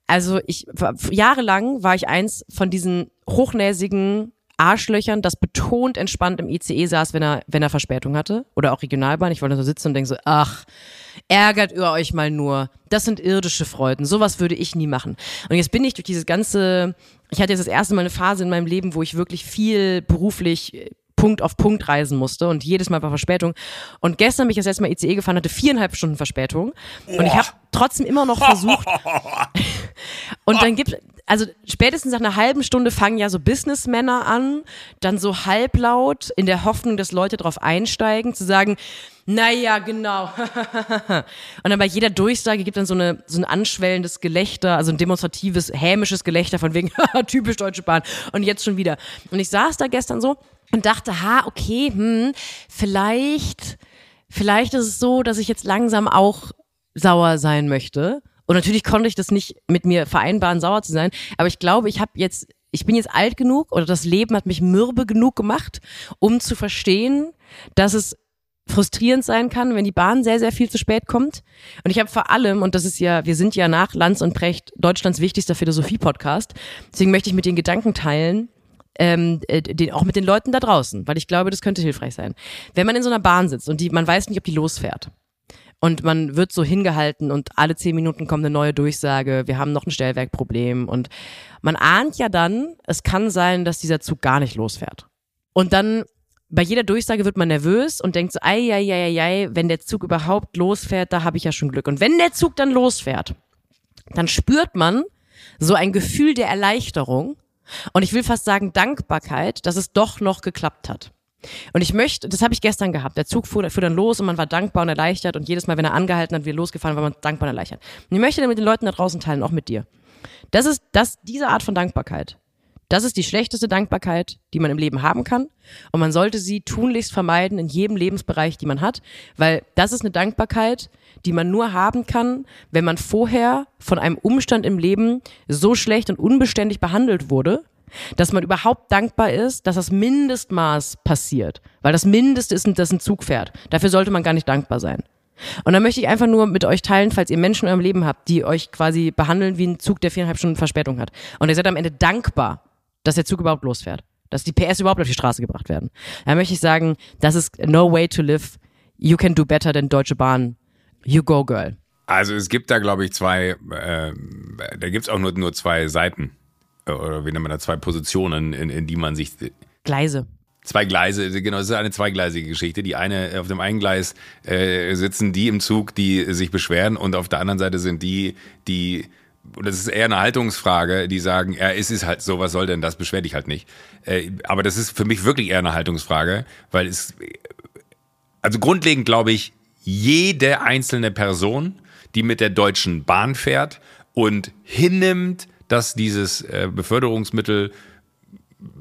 Also ich jahrelang war ich eins von diesen hochnäsigen Arschlöchern, das betont entspannt im ICE saß, wenn er, wenn er Verspätung hatte. Oder auch Regionalbahn. Ich wollte so sitzen und denke so, ach, ärgert ihr euch mal nur. Das sind irdische Freuden. Sowas würde ich nie machen. Und jetzt bin ich durch dieses ganze, ich hatte jetzt das erste Mal eine Phase in meinem Leben, wo ich wirklich viel beruflich Punkt auf Punkt reisen musste und jedes Mal war Verspätung. Und gestern bin ich das erste Mal ICE gefahren, hatte viereinhalb Stunden Verspätung. Und ich habe trotzdem immer noch versucht. und dann gibt, also spätestens nach einer halben Stunde fangen ja so Businessmänner an, dann so halblaut in der Hoffnung, dass Leute drauf einsteigen, zu sagen, naja, genau. und dann bei jeder Durchsage gibt dann so, eine, so ein anschwellendes Gelächter, also ein demonstratives, hämisches Gelächter von wegen, typisch Deutsche Bahn. Und jetzt schon wieder. Und ich saß da gestern so und dachte, ha, okay, hm, vielleicht, vielleicht ist es so, dass ich jetzt langsam auch sauer sein möchte. Und natürlich konnte ich das nicht mit mir vereinbaren, sauer zu sein. Aber ich glaube, ich habe jetzt, ich bin jetzt alt genug oder das Leben hat mich mürbe genug gemacht, um zu verstehen, dass es frustrierend sein kann, wenn die Bahn sehr, sehr viel zu spät kommt. Und ich habe vor allem, und das ist ja, wir sind ja nach Lanz und Precht Deutschlands wichtigster Philosophie-Podcast, deswegen möchte ich mit den Gedanken teilen, ähm, äh, den, auch mit den Leuten da draußen, weil ich glaube, das könnte hilfreich sein. Wenn man in so einer Bahn sitzt und die, man weiß nicht, ob die losfährt und man wird so hingehalten und alle zehn Minuten kommt eine neue Durchsage, wir haben noch ein Stellwerkproblem und man ahnt ja dann, es kann sein, dass dieser Zug gar nicht losfährt. Und dann bei jeder Durchsage wird man nervös und denkt so, ei, ei, ei, ei, wenn der Zug überhaupt losfährt, da habe ich ja schon Glück. Und wenn der Zug dann losfährt, dann spürt man so ein Gefühl der Erleichterung, und ich will fast sagen Dankbarkeit, dass es doch noch geklappt hat. Und ich möchte, das habe ich gestern gehabt. Der Zug fuhr, fuhr dann los und man war dankbar und erleichtert und jedes Mal, wenn er angehalten hat, wir losgefahren, war man dankbar und erleichtert. Und ich möchte dann mit den Leuten da draußen teilen, auch mit dir. Das ist das, diese Art von Dankbarkeit. Das ist die schlechteste Dankbarkeit, die man im Leben haben kann. Und man sollte sie tunlichst vermeiden in jedem Lebensbereich, die man hat, weil das ist eine Dankbarkeit, die man nur haben kann, wenn man vorher von einem Umstand im Leben so schlecht und unbeständig behandelt wurde, dass man überhaupt dankbar ist, dass das Mindestmaß passiert. Weil das Mindeste ist, dass ein Zug fährt. Dafür sollte man gar nicht dankbar sein. Und dann möchte ich einfach nur mit euch teilen, falls ihr Menschen in eurem Leben habt, die euch quasi behandeln wie ein Zug, der viereinhalb Stunden Verspätung hat. Und ihr seid am Ende dankbar, dass der Zug überhaupt losfährt. Dass die PS überhaupt auf die Straße gebracht werden. Da möchte ich sagen, das ist no way to live you can do better than Deutsche Bahn. You go, girl. Also es gibt da, glaube ich, zwei, äh, da gibt's auch nur, nur zwei Seiten. Oder wie nennt man da, zwei Positionen, in, in die man sich. Gleise. Zwei Gleise, genau, es ist eine zweigleisige Geschichte. Die eine, auf dem einen Gleis äh, sitzen die im Zug, die sich beschweren und auf der anderen Seite sind die, die und das ist eher eine Haltungsfrage, die sagen, ja, es ist halt so, was soll denn das, beschwer dich halt nicht. Äh, aber das ist für mich wirklich eher eine Haltungsfrage, weil es, also grundlegend glaube ich, jede einzelne Person, die mit der Deutschen Bahn fährt und hinnimmt, dass dieses äh, Beförderungsmittel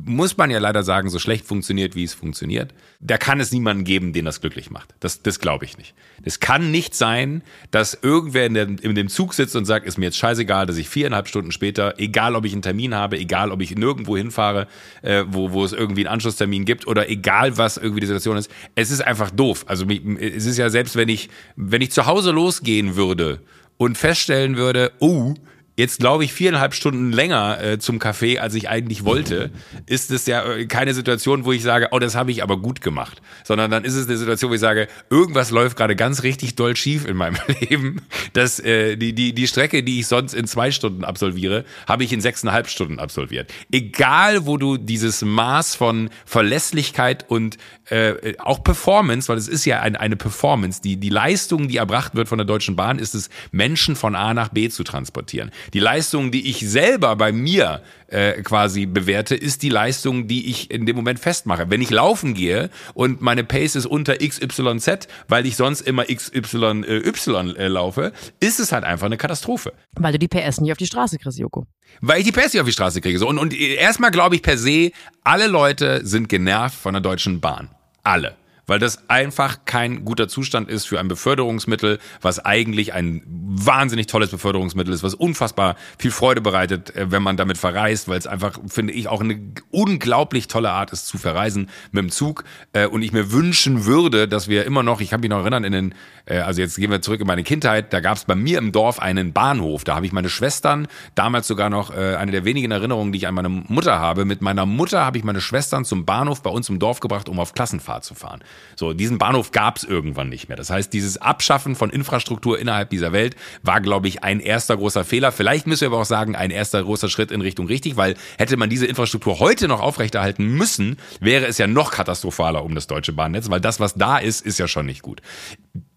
muss man ja leider sagen, so schlecht funktioniert, wie es funktioniert, da kann es niemanden geben, den das glücklich macht. Das, das glaube ich nicht. Es kann nicht sein, dass irgendwer in, der, in dem Zug sitzt und sagt, ist mir jetzt scheißegal, dass ich viereinhalb Stunden später, egal ob ich einen Termin habe, egal ob ich nirgendwo hinfahre, äh, wo, wo es irgendwie einen Anschlusstermin gibt oder egal was irgendwie die Situation ist, es ist einfach doof. Also es ist ja selbst, wenn ich, wenn ich zu Hause losgehen würde und feststellen würde, oh, jetzt glaube ich viereinhalb Stunden länger äh, zum Café, als ich eigentlich wollte, ist es ja äh, keine Situation, wo ich sage, oh, das habe ich aber gut gemacht, sondern dann ist es eine Situation, wo ich sage, irgendwas läuft gerade ganz richtig doll schief in meinem Leben, dass äh, die, die, die Strecke, die ich sonst in zwei Stunden absolviere, habe ich in sechseinhalb Stunden absolviert. Egal, wo du dieses Maß von Verlässlichkeit und äh, auch Performance, weil es ist ja ein, eine Performance, die, die Leistung, die erbracht wird von der Deutschen Bahn, ist es, Menschen von A nach B zu transportieren. Die Leistung, die ich selber bei mir äh, quasi bewerte, ist die Leistung, die ich in dem Moment festmache. Wenn ich laufen gehe und meine Pace ist unter XYZ, weil ich sonst immer XYY äh, y, äh, laufe, ist es halt einfach eine Katastrophe. Weil du die PS nicht auf die Straße kriegst, Joko. Weil ich die PS nicht auf die Straße kriege. So. Und, und erstmal glaube ich per se, alle Leute sind genervt von der Deutschen Bahn. Alle weil das einfach kein guter Zustand ist für ein Beförderungsmittel, was eigentlich ein wahnsinnig tolles Beförderungsmittel ist, was unfassbar viel Freude bereitet, äh, wenn man damit verreist, weil es einfach, finde ich, auch eine unglaublich tolle Art ist zu verreisen mit dem Zug. Äh, und ich mir wünschen würde, dass wir immer noch, ich kann mich noch erinnern, in den, äh, also jetzt gehen wir zurück in meine Kindheit, da gab es bei mir im Dorf einen Bahnhof. Da habe ich meine Schwestern, damals sogar noch eine der wenigen Erinnerungen, die ich an meine Mutter habe. Mit meiner Mutter habe ich meine Schwestern zum Bahnhof bei uns im Dorf gebracht, um auf Klassenfahrt zu fahren. So, diesen Bahnhof gab es irgendwann nicht mehr. Das heißt, dieses Abschaffen von Infrastruktur innerhalb dieser Welt war, glaube ich, ein erster großer Fehler. Vielleicht müssen wir aber auch sagen, ein erster großer Schritt in Richtung richtig, weil hätte man diese Infrastruktur heute noch aufrechterhalten müssen, wäre es ja noch katastrophaler um das deutsche Bahnnetz, weil das, was da ist, ist ja schon nicht gut.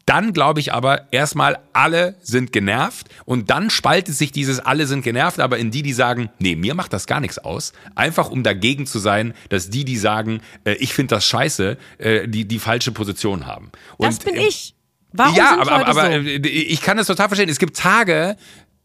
Dann glaube ich aber erstmal, alle sind genervt und dann spaltet sich dieses alle sind genervt, aber in die, die sagen, nee, mir macht das gar nichts aus, einfach um dagegen zu sein, dass die, die sagen, äh, ich finde das scheiße, äh, die die falsche Position haben. Und, das bin ich. Warum ja, sind aber, aber, aber so? äh, ich kann das total verstehen. Es gibt Tage,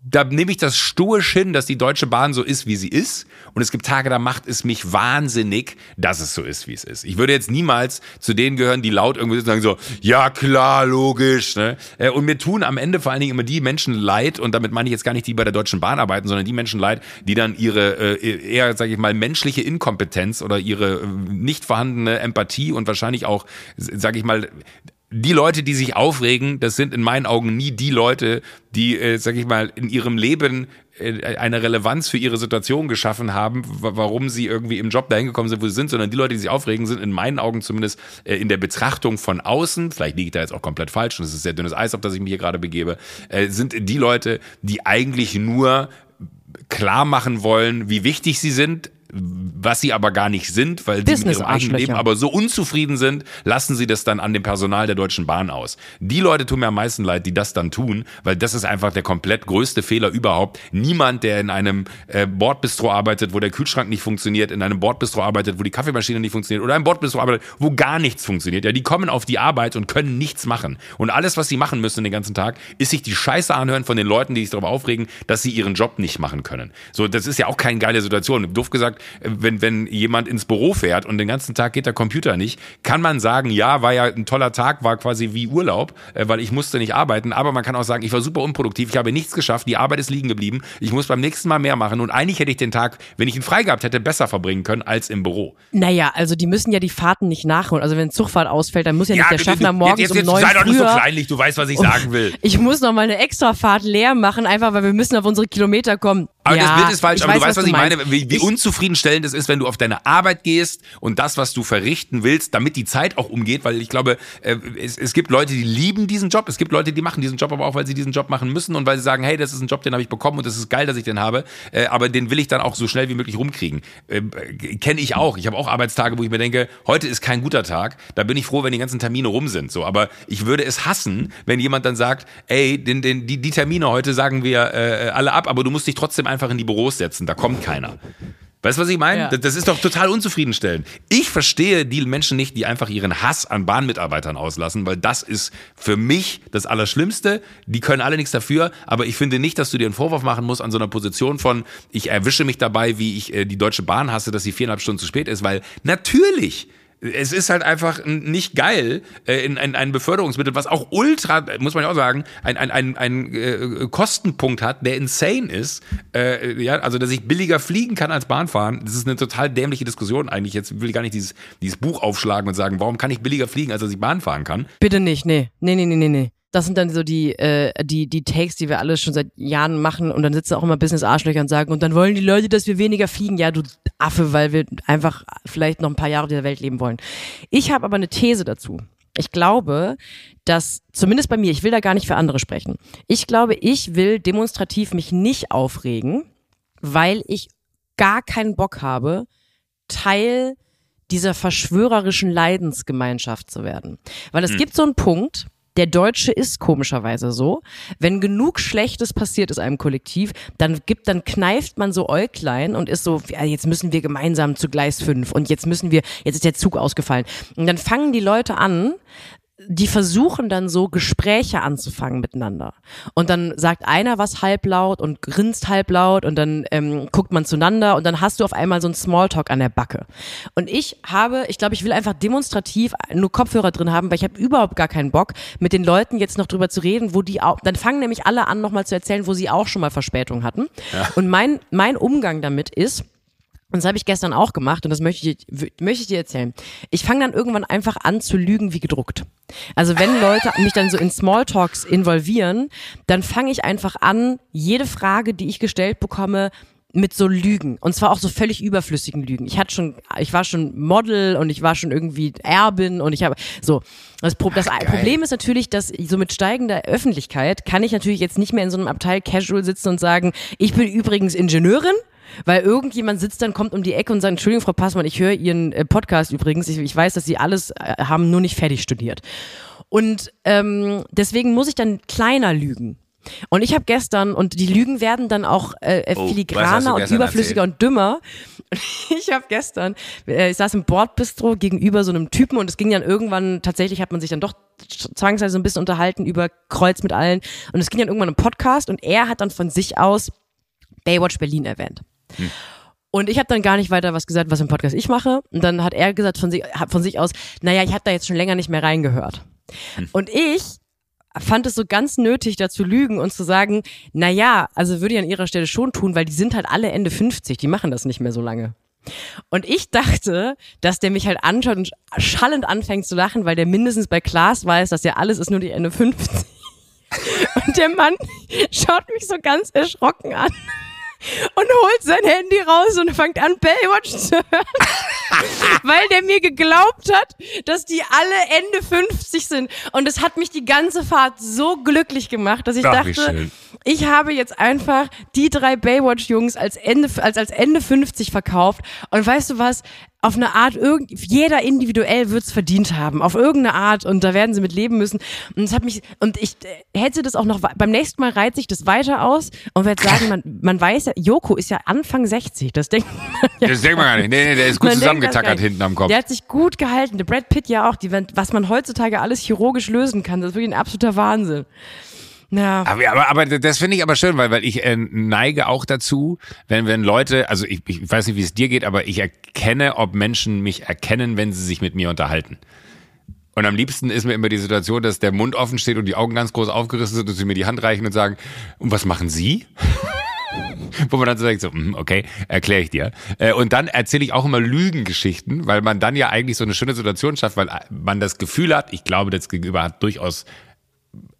da nehme ich das stoisch hin, dass die Deutsche Bahn so ist, wie sie ist. Und es gibt Tage, da macht es mich wahnsinnig, dass es so ist, wie es ist. Ich würde jetzt niemals zu denen gehören, die laut irgendwie sagen so, ja klar, logisch. Ne? Äh, Und mir tun am Ende vor allen Dingen immer die Menschen leid, und damit meine ich jetzt gar nicht die bei der Deutschen Bahn arbeiten, sondern die Menschen leid, die dann ihre äh, eher, sage ich mal, menschliche Inkompetenz oder ihre äh, nicht vorhandene Empathie und wahrscheinlich auch, sage ich mal, die Leute, die sich aufregen, das sind in meinen Augen nie die Leute, die, äh, sag ich mal, in ihrem Leben äh, eine Relevanz für ihre Situation geschaffen haben, wa- warum sie irgendwie im Job dahin gekommen sind, wo sie sind, sondern die Leute, die sich aufregen, sind in meinen Augen zumindest äh, in der Betrachtung von außen, vielleicht liege ich da jetzt auch komplett falsch und es ist sehr dünnes Eis, auf das ich mich hier gerade begebe, äh, sind die Leute, die eigentlich nur klar machen wollen, wie wichtig sie sind, was sie aber gar nicht sind, weil sie mit ihrem eigenen. Leben aber so unzufrieden sind, lassen sie das dann an dem Personal der Deutschen Bahn aus. Die Leute tun mir am meisten leid, die das dann tun, weil das ist einfach der komplett größte Fehler überhaupt. Niemand, der in einem äh, Bordbistro arbeitet, wo der Kühlschrank nicht funktioniert, in einem Bordbistro arbeitet, wo die Kaffeemaschine nicht funktioniert oder einem Bordbistro arbeitet, wo gar nichts funktioniert. Ja, die kommen auf die Arbeit und können nichts machen. Und alles, was sie machen müssen den ganzen Tag, ist sich die Scheiße anhören von den Leuten, die sich darüber aufregen, dass sie ihren Job nicht machen können. So, das ist ja auch keine geile Situation. Doof gesagt, äh, wenn, wenn jemand ins Büro fährt und den ganzen Tag geht der Computer nicht, kann man sagen, ja, war ja ein toller Tag, war quasi wie Urlaub, äh, weil ich musste nicht arbeiten, aber man kann auch sagen, ich war super unproduktiv, ich habe nichts geschafft, die Arbeit ist liegen geblieben, ich muss beim nächsten Mal mehr machen und eigentlich hätte ich den Tag, wenn ich ihn frei gehabt hätte, besser verbringen können als im Büro. Naja, also die müssen ja die Fahrten nicht nachholen. Also wenn Zugfahrt ausfällt, dann muss ja, nicht der Schaffner morgens jetzt, jetzt, um neun sei doch nicht so kleinlich, du weißt, was ich sagen will. Ich muss noch mal eine Extrafahrt leer machen, einfach weil wir müssen auf unsere Kilometer kommen. Aber Ja, das Bild ist falsch, aber du weiß, weißt, was was ich du meine, wie, wie Ich- unzufriedenstellend es ist, wenn du auf deine Arbeit gehst und das, was du verrichten willst, damit die Zeit auch umgeht, weil ich glaube, äh, es, es gibt Leute, die lieben diesen Job, es gibt Leute, die machen diesen Job aber auch, weil sie diesen Job machen müssen und weil sie sagen, hey, das ist ein Job, den habe ich bekommen und das ist geil, dass ich den habe, äh, aber den will ich dann auch so schnell wie möglich rumkriegen. Äh, Kenne ich auch. Ich habe auch Arbeitstage, wo ich mir denke, heute ist kein guter Tag, da bin ich froh, wenn die ganzen Termine rum sind. So, aber ich würde es hassen, wenn jemand dann sagt, ey, den, den, die, die Termine heute sagen wir äh, alle ab, aber du musst dich trotzdem einfach in die Büros setzen, da kommt keiner. Weißt du, was ich meine? Ja. Das- Das ist doch total unzufriedenstellend. Ich verstehe die Menschen nicht, die einfach ihren Hass an Bahnmitarbeitern auslassen, weil das ist für mich das Allerschlimmste. Die können alle nichts dafür, aber ich finde nicht, dass du dir einen Vorwurf machen musst an so einer Position von, ich erwische mich dabei, wie ich äh, die Deutsche Bahn hasse, dass sie viereinhalb Stunden zu spät ist, weil natürlich es ist halt einfach nicht geil, äh, in ein, ein Beförderungsmittel, was auch ultra, muss man ja auch sagen, ein, ein, ein, ein äh, Kostenpunkt hat, der insane ist. Äh, ja, also dass ich billiger fliegen kann als Bahnfahren, das ist eine total dämliche Diskussion eigentlich. Jetzt will ich gar nicht dieses, dieses Buch aufschlagen und sagen, warum kann ich billiger fliegen, als dass ich Bahn fahren kann. Bitte nicht, nee. Nee, nee, nee, nee, nee. Das sind dann so die, äh, die, die Takes, die wir alle schon seit Jahren machen und dann sitzen auch immer Business-Arschlöcher und sagen, und dann wollen die Leute, dass wir weniger fliegen. Ja, du Affe, weil wir einfach vielleicht noch ein paar Jahre auf dieser Welt leben wollen. Ich habe aber eine These dazu. Ich glaube, dass, zumindest bei mir, ich will da gar nicht für andere sprechen. Ich glaube, ich will demonstrativ mich nicht aufregen, weil ich gar keinen Bock habe, Teil dieser verschwörerischen Leidensgemeinschaft zu werden. Weil es gibt so einen Punkt, der Deutsche ist komischerweise so, wenn genug Schlechtes passiert ist einem Kollektiv, dann gibt, dann kneift man so Äuglein und ist so, ja, jetzt müssen wir gemeinsam zu Gleis 5 und jetzt müssen wir, jetzt ist der Zug ausgefallen. Und dann fangen die Leute an, die versuchen dann so Gespräche anzufangen miteinander. Und dann sagt einer was halblaut und grinst halblaut und dann ähm, guckt man zueinander und dann hast du auf einmal so einen Smalltalk an der Backe. Und ich habe, ich glaube, ich will einfach demonstrativ nur Kopfhörer drin haben, weil ich habe überhaupt gar keinen Bock, mit den Leuten jetzt noch drüber zu reden, wo die auch, dann fangen nämlich alle an, nochmal zu erzählen, wo sie auch schon mal Verspätung hatten. Und mein, mein Umgang damit ist, und das habe ich gestern auch gemacht und das möchte ich, möchte ich dir erzählen. Ich fange dann irgendwann einfach an zu lügen wie gedruckt. Also wenn Leute mich dann so in Smalltalks involvieren, dann fange ich einfach an, jede Frage, die ich gestellt bekomme, mit so Lügen und zwar auch so völlig überflüssigen Lügen. Ich hatte schon, ich war schon Model und ich war schon irgendwie Erbin und ich habe so. Das, Pro das Problem ist natürlich, dass so mit steigender Öffentlichkeit kann ich natürlich jetzt nicht mehr in so einem Abteil Casual sitzen und sagen, ich bin übrigens Ingenieurin. Weil irgendjemand sitzt dann, kommt um die Ecke und sagt, Entschuldigung, Frau Passmann, ich höre Ihren äh, Podcast übrigens. Ich, ich weiß, dass Sie alles äh, haben, nur nicht fertig studiert. Und ähm, deswegen muss ich dann kleiner lügen. Und ich habe gestern, und die Lügen werden dann auch äh, äh, Oh, filigraner und überflüssiger und dümmer. Ich habe gestern, äh, ich saß im Bordbistro gegenüber so einem Typen und es ging dann irgendwann, tatsächlich hat man sich dann doch zwangsweise so ein bisschen unterhalten über Kreuz mit allen. Und es ging dann irgendwann im Podcast und er hat dann von sich aus Baywatch Berlin erwähnt. Und ich habe dann gar nicht weiter was gesagt, was im Podcast ich mache. Und dann hat er gesagt von sich, von sich aus, naja, ich habe da jetzt schon länger nicht mehr reingehört. Und ich fand es so ganz nötig, da zu lügen und zu sagen, naja, also würde ich an ihrer Stelle schon tun, weil die sind halt alle Ende 50, die machen das nicht mehr so lange. Und ich dachte, dass der mich halt anschaut und schallend anfängt zu lachen, weil der mindestens bei Klaas weiß, dass ja alles ist nur die Ende 50. Und der Mann schaut mich so ganz erschrocken an und holt sein Handy raus und fängt an, Baywatch zu hören. Weil der mir geglaubt hat, dass die alle Ende 50 sind. Und es hat mich die ganze Fahrt so glücklich gemacht, dass ich Ach, dachte, ich habe jetzt einfach die drei Baywatch-Jungs als Ende, als, als Ende 50 verkauft. Und weißt du was? Auf eine Art, irgend, jeder individuell wird's verdient haben. Auf irgendeine Art. Und da werden sie mit leben müssen. Und es hat mich, und ich äh, hätte das auch noch, beim nächsten Mal reizt sich das weiter aus und werde sagen, man, man weiß ja, Joko ist ja Anfang 60. Das denkt man ja. Das denkt man gar nicht. Nee, nee, der ist gut zusammengetackert hinten am Kopf. Der hat sich gut gehalten. Der Brad Pitt ja auch. Die, was man heutzutage alles chirurgisch lösen kann, das ist wirklich ein absoluter Wahnsinn. Ja. Aber, aber, aber das finde ich aber schön, weil, weil ich äh, neige auch dazu, wenn, wenn Leute, also ich, ich weiß nicht, wie es dir geht, aber ich erkenne, ob Menschen mich erkennen, wenn sie sich mit mir unterhalten. Und am liebsten ist mir immer die Situation, dass der Mund offen steht und die Augen ganz groß aufgerissen sind und sie mir die Hand reichen und sagen, und was machen Sie? Wo man dann so denkt, so, hm, okay, erkläre ich dir. Äh, Und dann erzähle ich auch immer Lügengeschichten, weil man dann ja eigentlich so eine schöne Situation schafft, weil man das Gefühl hat, ich glaube, das Gegenüber hat durchaus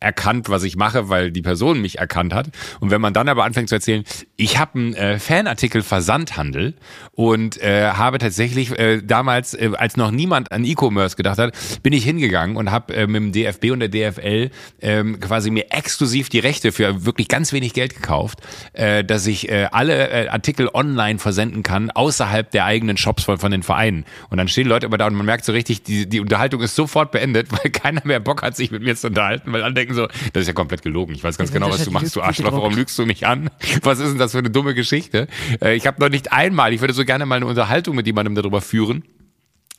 erkannt, was ich mache, weil die Person mich erkannt hat. Und wenn man dann aber anfängt zu erzählen, ich habe einen äh, Fanartikel Versandhandel und äh, habe tatsächlich äh, damals, äh, als noch niemand an E-Commerce gedacht hat, bin ich hingegangen und habe äh, mit dem DFB und der DFL äh, quasi mir exklusiv die Rechte für wirklich ganz wenig Geld gekauft, äh, dass ich äh, alle äh, Artikel online versenden kann, außerhalb der eigenen Shops von, von den Vereinen. Und dann stehen Leute immer da und man merkt so richtig, die, die Unterhaltung ist sofort beendet, weil keiner mehr Bock hat, sich mit mir zu unterhalten, weil alle denken so, das ist ja komplett gelogen. Ich weiß ganz genau, was du machst, du Arschloch. Warum lügst du mich an? Was ist denn das für eine dumme Geschichte? Äh, ich habe noch nicht einmal, ich würde so gerne mal eine Unterhaltung mit jemandem darüber führen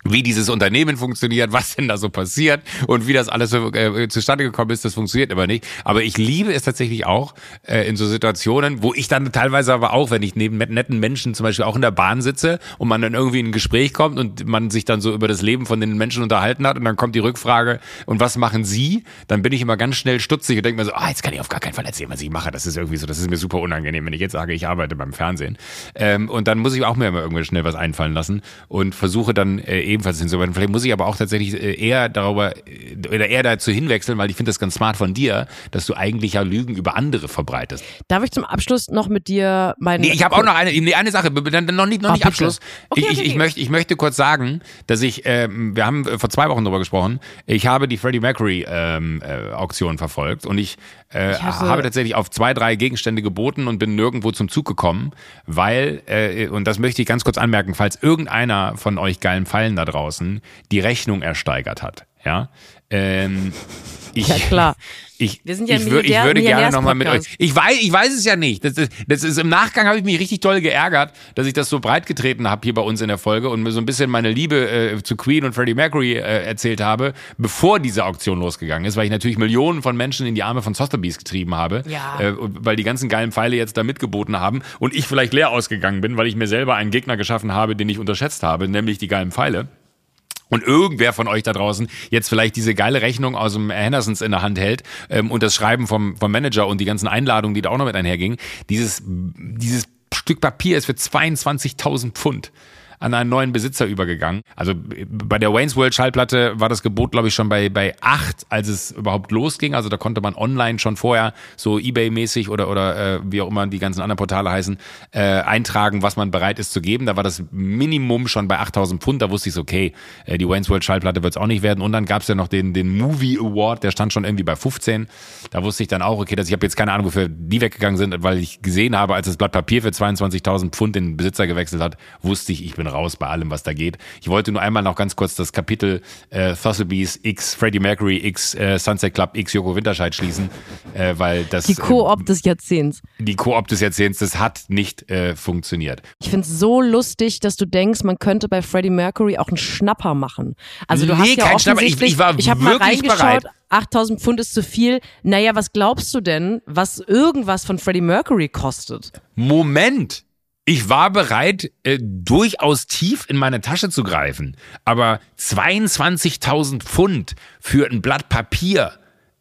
wie dieses Unternehmen funktioniert, was denn da so passiert und wie das alles so äh, zustande gekommen ist, das funktioniert aber nicht. Aber ich liebe es tatsächlich auch äh, in so Situationen, wo ich dann teilweise aber auch, wenn ich neben netten Menschen zum Beispiel auch in der Bahn sitze und man dann irgendwie in ein Gespräch kommt und man sich dann so über das Leben von den Menschen unterhalten hat und dann kommt die Rückfrage, und was machen Sie? Dann bin ich immer ganz schnell stutzig und denke mir so, ah, jetzt kann ich auf gar keinen Fall erzählen, was ich mache. Das ist irgendwie so, das ist mir super unangenehm, wenn ich jetzt sage, ich arbeite beim Fernsehen. Ähm, und dann muss ich auch mir immer irgendwie schnell was einfallen lassen und versuche dann äh, ebenfalls hinzuarbeiten. Vielleicht muss ich aber auch tatsächlich äh, eher darüber äh, oder eher dazu hinwechseln, weil ich finde das ganz smart von dir, dass du eigentlich ja Lügen über andere verbreitest. Darf ich zum Abschluss noch mit dir meine. Nee, ich habe auch noch eine, nee, eine Sache, dann noch nicht, noch Ah, nicht bitte. Abschluss. Okay, ich, okay, ich, ich, möchte, ich möchte kurz sagen, dass ich, ähm, wir haben äh, vor zwei Wochen darüber gesprochen, ich habe die Freddie Mercury ähm, äh, Auktion verfolgt und ich, äh, Ich habe tatsächlich auf zwei, drei Gegenstände geboten und bin nirgendwo zum Zug gekommen, weil, äh, und das möchte ich ganz kurz anmerken, falls irgendeiner von euch geilen Fallen da draußen die Rechnung ersteigert hat, ja, ähm, ich, Ja, klar. Ich, Wir sind ja ich, wür- ich Milliardär- würde gerne nochmal mit euch. Ich weiß, ich weiß es ja nicht. Das ist, das ist im Nachgang habe ich mich richtig toll geärgert, dass ich das so breit getreten habe hier bei uns in der Folge und mir so ein bisschen meine Liebe äh, zu Queen und Freddie Mercury äh, erzählt habe, bevor diese Auktion losgegangen ist, weil ich natürlich Millionen von Menschen in die Arme von Sotheby's getrieben habe, Ja. äh, weil die ganzen geilen Pfeile jetzt da mitgeboten haben und ich vielleicht leer ausgegangen bin, weil ich mir selber einen Gegner geschaffen habe, den ich unterschätzt habe, nämlich die geilen Pfeile und irgendwer von euch da draußen jetzt vielleicht diese geile Rechnung aus dem Hendersons in der Hand hält ähm, und das Schreiben vom, vom Manager und die ganzen Einladungen, die da auch noch mit einhergingen, dieses, dieses Stück Papier ist für 22.000 Pfund an einen neuen Besitzer übergegangen. Also bei der Wayne's World Schallplatte war das Gebot, glaube ich, schon bei, bei acht, als es überhaupt losging. Also da konnte man online schon vorher so Ebay-mäßig oder, oder äh, wie auch immer die ganzen anderen Portale heißen, äh, eintragen, was man bereit ist zu geben. Da war das Minimum schon bei 8000 Pfund. Da wusste ich okay, äh, die Wayne's World Schallplatte wird es auch nicht werden. Und dann gab es ja noch den, den Movie Award, der stand schon irgendwie bei 15. Da wusste ich dann auch, okay, dass ich habe jetzt keine Ahnung, wofür die weggegangen sind, weil ich gesehen habe, als das Blatt Papier für 22.000 Pfund den Besitzer gewechselt hat, wusste ich, ich bin raus bei allem, was da geht. Ich wollte nur einmal noch ganz kurz das Kapitel äh, Sotheby's X Freddie Mercury X äh, Sunset Club X Joko Winterscheid schließen, äh, weil das Die Koop des Jahrzehnts. die Koop des Jahrzehnts, das hat nicht äh, funktioniert. Ich finde es so lustig, dass du denkst, man könnte bei Freddie Mercury auch einen Schnapper machen. Also du Nee, hast ja kein Schnapper. Ich- ich war ich habe mal wirklich reingeschaut, bereit. 8000 Pfund ist zu viel. Naja, was glaubst du denn, was irgendwas von Freddie Mercury kostet? Moment! Ich war bereit, äh, durchaus tief in meine Tasche zu greifen. Aber 22.000 Pfund für ein Blatt Papier,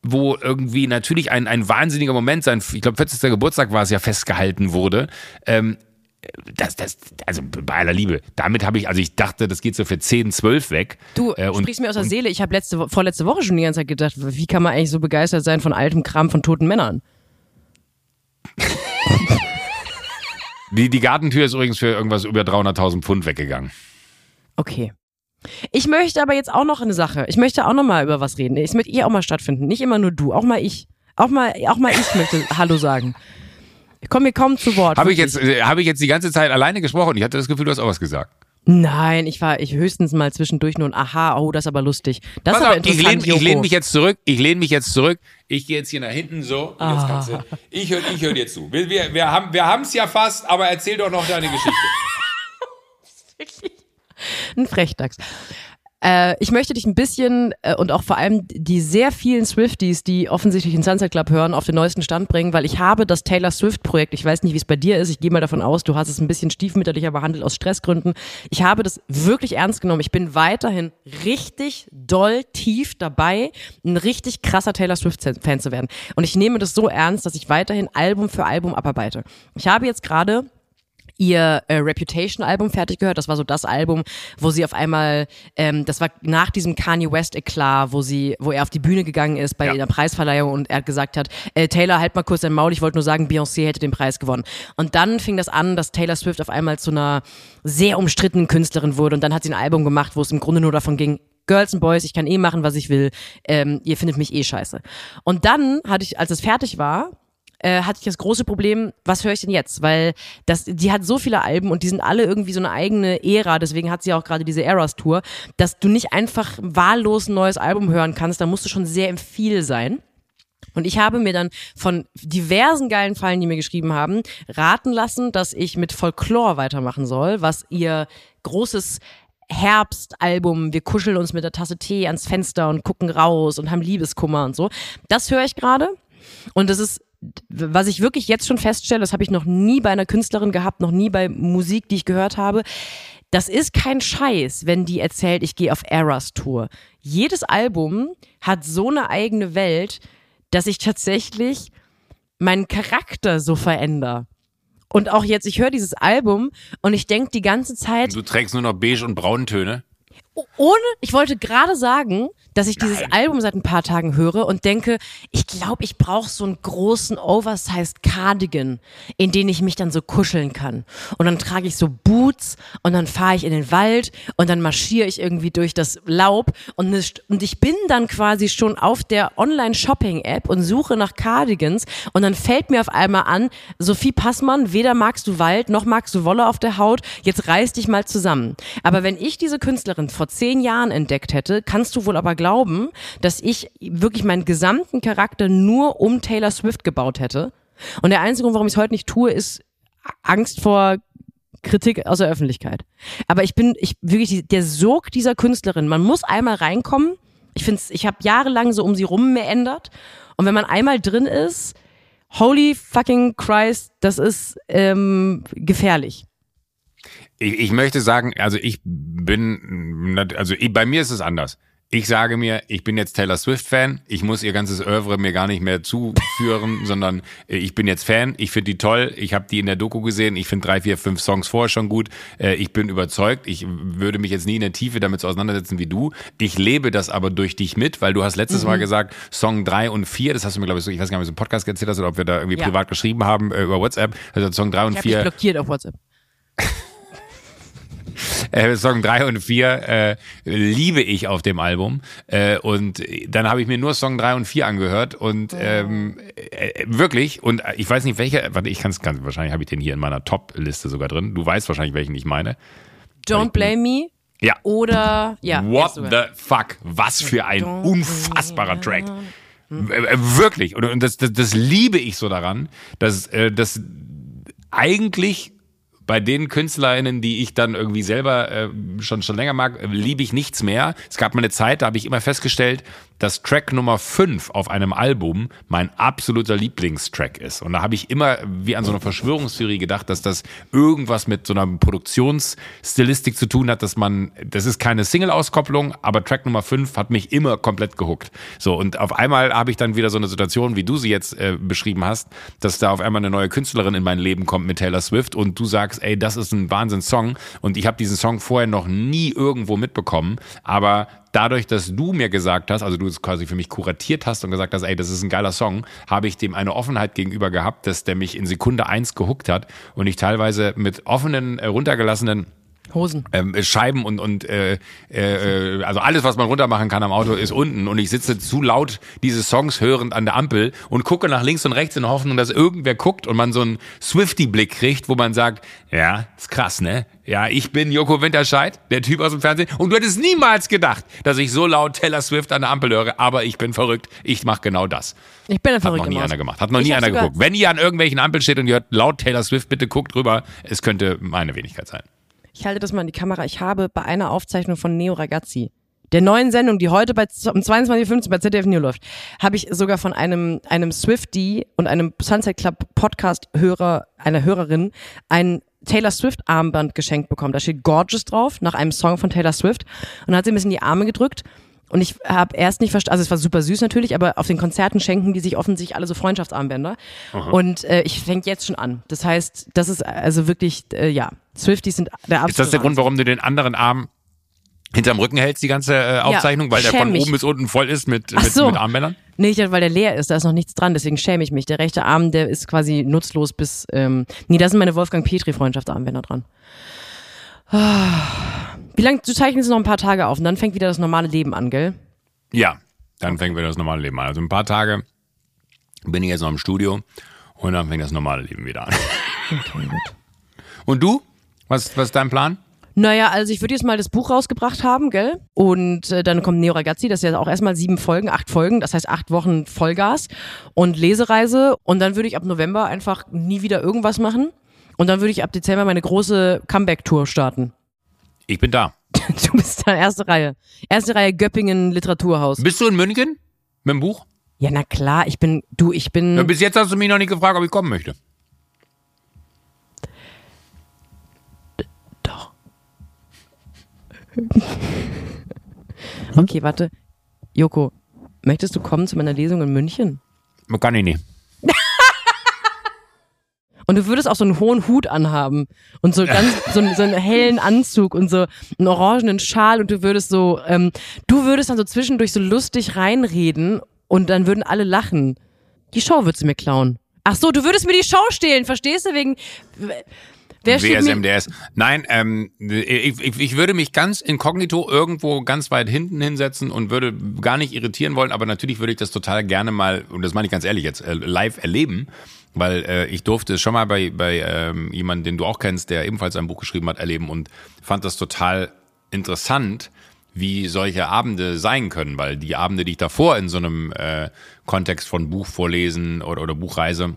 wo irgendwie natürlich ein, ein wahnsinniger Moment sein, ich glaube 40. Geburtstag war es ja festgehalten wurde, ähm, das, das, also bei aller Liebe, damit habe ich, also ich dachte, das geht so für 10, 12 weg. Du Äh, und- sprichst mir aus der Seele. Ich habe letzte, vorletzte Woche schon die ganze Zeit gedacht, wie kann man eigentlich so begeistert sein von altem Kram von toten Männern? Die, die Gartentür ist übrigens für irgendwas über 300.000 Pfund weggegangen. Okay. Ich möchte aber jetzt auch noch eine Sache. Ich möchte auch noch mal über was reden. Es möchte ihr auch mal stattfinden. Nicht immer nur du, auch mal ich. Auch mal, auch mal ich möchte Hallo sagen. Ich komme mir kaum zu Wort. Habe ich, jetzt, äh, habe ich jetzt die ganze Zeit alleine gesprochen? Ich hatte das Gefühl, du hast auch was gesagt. Nein, ich war ich höchstens mal zwischendurch nur ein Aha, oh, das ist aber lustig. Das Pass ist aber auf, ich lehne lehn mich jetzt zurück. Ich lehne mich jetzt zurück. Ich gehe jetzt hier nach hinten so. Ah. Jetzt kannst du, ich höre ich hör dir zu. Wir, wir, wir haben wir es ja fast, aber erzähl doch noch deine Geschichte. ein Frechdachs. Äh, ich möchte dich ein bisschen äh, und auch vor allem die sehr vielen Swifties, die offensichtlich den Sunset Club hören, auf den neuesten Stand bringen, weil ich habe das Taylor Swift Projekt, ich weiß nicht, wie es bei dir ist, ich gehe mal davon aus, du hast es ein bisschen stiefmütterlicher behandelt aus Stressgründen. Ich habe das wirklich ernst genommen. Ich bin weiterhin richtig doll tief dabei, ein richtig krasser Taylor Swift Fan zu werden. Und ich nehme das so ernst, dass ich weiterhin Album für Album abarbeite. Ich habe jetzt gerade ihr äh, Reputation-Album fertig gehört. Das war so das Album, wo sie auf einmal, ähm, das war nach diesem Kanye West-Eklat, wo sie, wo er auf die Bühne gegangen ist bei Ja. einer Preisverleihung und er gesagt hat, äh, Taylor, halt mal kurz dein Maul, ich wollte nur sagen, Beyoncé hätte den Preis gewonnen. Und dann fing das an, dass Taylor Swift auf einmal zu einer sehr umstrittenen Künstlerin wurde und dann hat sie ein Album gemacht, wo es im Grunde nur davon ging, Girls and Boys, ich kann eh machen, was ich will, ähm, ihr findet mich eh scheiße. Und dann hatte ich, als es fertig war, äh, hatte ich das große Problem, was höre ich denn jetzt? Weil das, die hat so viele Alben und die sind alle irgendwie so eine eigene Ära, deswegen hat sie auch gerade diese Eras Tour, dass du nicht einfach wahllos ein neues Album hören kannst, da musst du schon sehr im Viel sein. Und ich habe mir dann von diversen geilen Fallen, die mir geschrieben haben, raten lassen, dass ich mit Folklore weitermachen soll, was ihr großes Herbstalbum, wir kuscheln uns mit der Tasse Tee ans Fenster und gucken raus und haben Liebeskummer und so. Das höre ich gerade. Und das ist, was ich wirklich jetzt schon feststelle, das habe ich noch nie bei einer Künstlerin gehabt, noch nie bei Musik, die ich gehört habe. Das ist kein Scheiß, wenn die erzählt, ich gehe auf Eras Tour. Jedes Album hat so eine eigene Welt, dass ich tatsächlich meinen Charakter so verändere. Und auch jetzt, ich höre dieses Album und ich denke die ganze Zeit, Du trägst nur noch beige und Brauntöne. Ohne, ich wollte gerade sagen, dass ich dieses Nein. Album seit ein paar Tagen höre und denke, ich glaube, ich brauche so einen großen oversized Cardigan, in den ich mich dann so kuscheln kann. Und dann trage ich so Boots und dann fahre ich in den Wald und dann marschiere ich irgendwie durch das Laub und, und ich bin dann quasi schon auf der Online-Shopping-App und suche nach Cardigans und dann fällt mir auf einmal an, Sophie Passmann, weder magst du Wald noch magst du Wolle auf der Haut, jetzt reiß dich mal zusammen. Aber wenn ich diese Künstlerin vor zehn Jahren entdeckt hätte, kannst du wohl aber glauben, dass ich wirklich meinen gesamten Charakter nur um Taylor Swift gebaut hätte. Und der einzige Grund, warum ich es heute nicht tue, ist Angst vor Kritik aus der Öffentlichkeit. Aber ich bin, ich wirklich, der Sog dieser Künstlerin, man muss einmal reinkommen. Ich finde ich habe jahrelang so um sie rum meandert. Und wenn man einmal drin ist, holy fucking Christ, das ist ähm, gefährlich. Ich, ich möchte sagen, also ich bin, also ich, bei mir ist es anders. Ich sage mir, ich bin jetzt Taylor Swift-Fan, ich muss ihr ganzes Oeuvre mir gar nicht mehr zuführen, sondern ich bin jetzt Fan, ich finde die toll, ich habe die in der Doku gesehen, ich finde drei, vier, fünf Songs vorher schon gut, äh, ich bin überzeugt, ich würde mich jetzt nie in der Tiefe damit so auseinandersetzen wie du. Ich lebe das aber durch dich mit, weil du hast letztes Mhm. Mal gesagt, Song drei und vier, das hast du mir, glaube ich, so, ich weiß gar nicht, ob du im Podcast erzählt hast oder ob wir da irgendwie Ja. privat geschrieben haben äh, über WhatsApp, also Song drei und Ich vier. blockiert auf WhatsApp. äh, Song 3 und 4 äh, liebe ich auf dem Album. Äh, und dann habe ich mir nur Song 3 und 4 angehört und ähm, äh, wirklich, und ich weiß nicht welcher, warte, ich kann es ganz, wahrscheinlich habe ich den hier in meiner Top-Liste sogar drin. Du weißt wahrscheinlich, welchen ich meine. Don't blame me. Ja. Oder, ja. What the fuck? Was für ein unfassbarer Track. Äh, Wirklich. Und, und das, das, das liebe ich so daran, dass, äh, dass eigentlich bei den KünstlerInnen, die ich dann irgendwie selber äh, schon, schon länger mag, äh, liebe ich nichts mehr. Es gab mal eine Zeit, da habe ich immer festgestellt, dass Track Nummer 5 auf einem Album mein absoluter Lieblingstrack ist. Und da habe ich immer wie an so eine Verschwörungstheorie gedacht, dass das irgendwas mit so einer Produktionsstilistik zu tun hat, dass man, das ist keine Single-Auskopplung, aber Track Nummer 5 hat mich immer komplett gehuckt. So, und auf einmal habe ich dann wieder so eine Situation, wie du sie jetzt äh, beschrieben hast, dass da auf einmal eine neue Künstlerin in mein Leben kommt mit Taylor Swift und du sagst, ey, das ist ein Wahnsinns-Song und ich habe diesen Song vorher noch nie irgendwo mitbekommen, aber dadurch, dass du mir gesagt hast, also du es quasi für mich kuratiert hast und gesagt hast, ey, das ist ein geiler Song, habe ich dem eine Offenheit gegenüber gehabt, dass der mich in Sekunde eins gehuckt hat und ich teilweise mit offenen, äh, runtergelassenen Hosen. ähm, Scheiben und und äh, äh, also alles, was man runter machen kann am Auto, ist unten und ich sitze zu laut diese Songs hörend an der Ampel und gucke nach links und rechts in der Hoffnung, dass irgendwer guckt und man so einen Swifty-Blick kriegt, wo man sagt, ja, ist krass, ne? Ja, ich bin Joko Winterscheid, der Typ aus dem Fernsehen und du hättest niemals gedacht, dass ich so laut Taylor Swift an der Ampel höre, aber ich bin verrückt, ich mache genau das. Ich bin ein Hat noch nie Maus. einer gemacht. Hat noch Ich nie einer geguckt. Wenn ihr an irgendwelchen Ampeln steht und ihr hört laut Taylor Swift, bitte guckt rüber. Es könnte meine Wenigkeit sein. Ich halte das mal in die Kamera. Ich habe bei einer Aufzeichnung von Neo Ragazzi, der neuen Sendung, die heute bei, um 22.15 Uhr bei ZDF Neo läuft, habe ich sogar von einem, einem Swifty und einem Sunset Club Podcast-Hörer, einer Hörerin, ein Taylor Swift Armband geschenkt bekommen. Da steht Gorgeous drauf, nach einem Song von Taylor Swift. Und dann hat sie ein bisschen die Arme gedrückt. Und ich habe erst nicht verstanden, also es war super süß natürlich, aber auf den Konzerten schenken die sich offensichtlich alle so Freundschaftsarmbänder. Und äh, ich fängt jetzt schon an. Das heißt, das ist also wirklich, äh, ja, Swifties sind der absolute Ist das der Grund, warum du den anderen Arm hinterm Rücken hältst, die ganze äh, Aufzeichnung, weil der von mich. oben bis unten voll ist mit, mit, so. mit Armbändern? Nee, weil der leer ist, da ist noch nichts dran, deswegen schäme ich mich. Der rechte Arm, der ist quasi nutzlos bis, ähm, nee, da sind meine Wolfgang Petri Freundschaftsarmbänder dran. Ah. Wie lange, du zeichnest noch ein paar Tage auf und dann fängt wieder das normale Leben an, gell? Ja, dann fängt wieder das normale Leben an. Also ein paar Tage bin ich jetzt noch im Studio und dann fängt das normale Leben wieder an. Und du? Was, was ist dein Plan? Naja, also ich würde jetzt mal das Buch rausgebracht haben, gell? Und äh, dann kommt Neo Ragazzi, das ist ja auch erstmal sieben Folgen, acht Folgen, das heißt acht Wochen Vollgas und Lesereise. Und dann würde ich ab November einfach nie wieder irgendwas machen. Und dann würde ich ab Dezember meine große Comeback-Tour starten. Ich bin da. Du bist da erste Reihe. Erste Reihe Göppingen Literaturhaus. Bist du in München mit dem Buch? Ja, na klar, ich bin, du, ich bin. Ja, bis jetzt hast du mich noch nicht gefragt, ob ich kommen möchte. Doch. okay, warte. Joko, möchtest du kommen zu meiner Lesung in München? Kann ich nicht. Und du würdest auch so einen hohen Hut anhaben und so ganz so, einen- so einen hellen Anzug und so einen orangenen Schal und du würdest so, ähm, du würdest dann so zwischendurch so lustig reinreden und dann würden alle lachen. Die Show würdest du mir klauen. Ach so, du würdest mir die Show stehlen, verstehst du? Wegen wer steht mir, WSMDS. Nein, ähm, ich, ich, ich würde mich ganz inkognito irgendwo ganz weit hinten hinsetzen und würde gar nicht irritieren wollen, aber natürlich würde ich das total gerne mal, und das meine ich ganz ehrlich jetzt, äh, live erleben, weil äh, ich durfte es schon mal bei, bei ähm, jemandem, den du auch kennst, der ebenfalls ein Buch geschrieben hat, erleben und fand das total interessant, wie solche Abende sein können, weil die Abende, die ich davor in so einem äh, Kontext von Buch vorlesen oder, oder Buchreise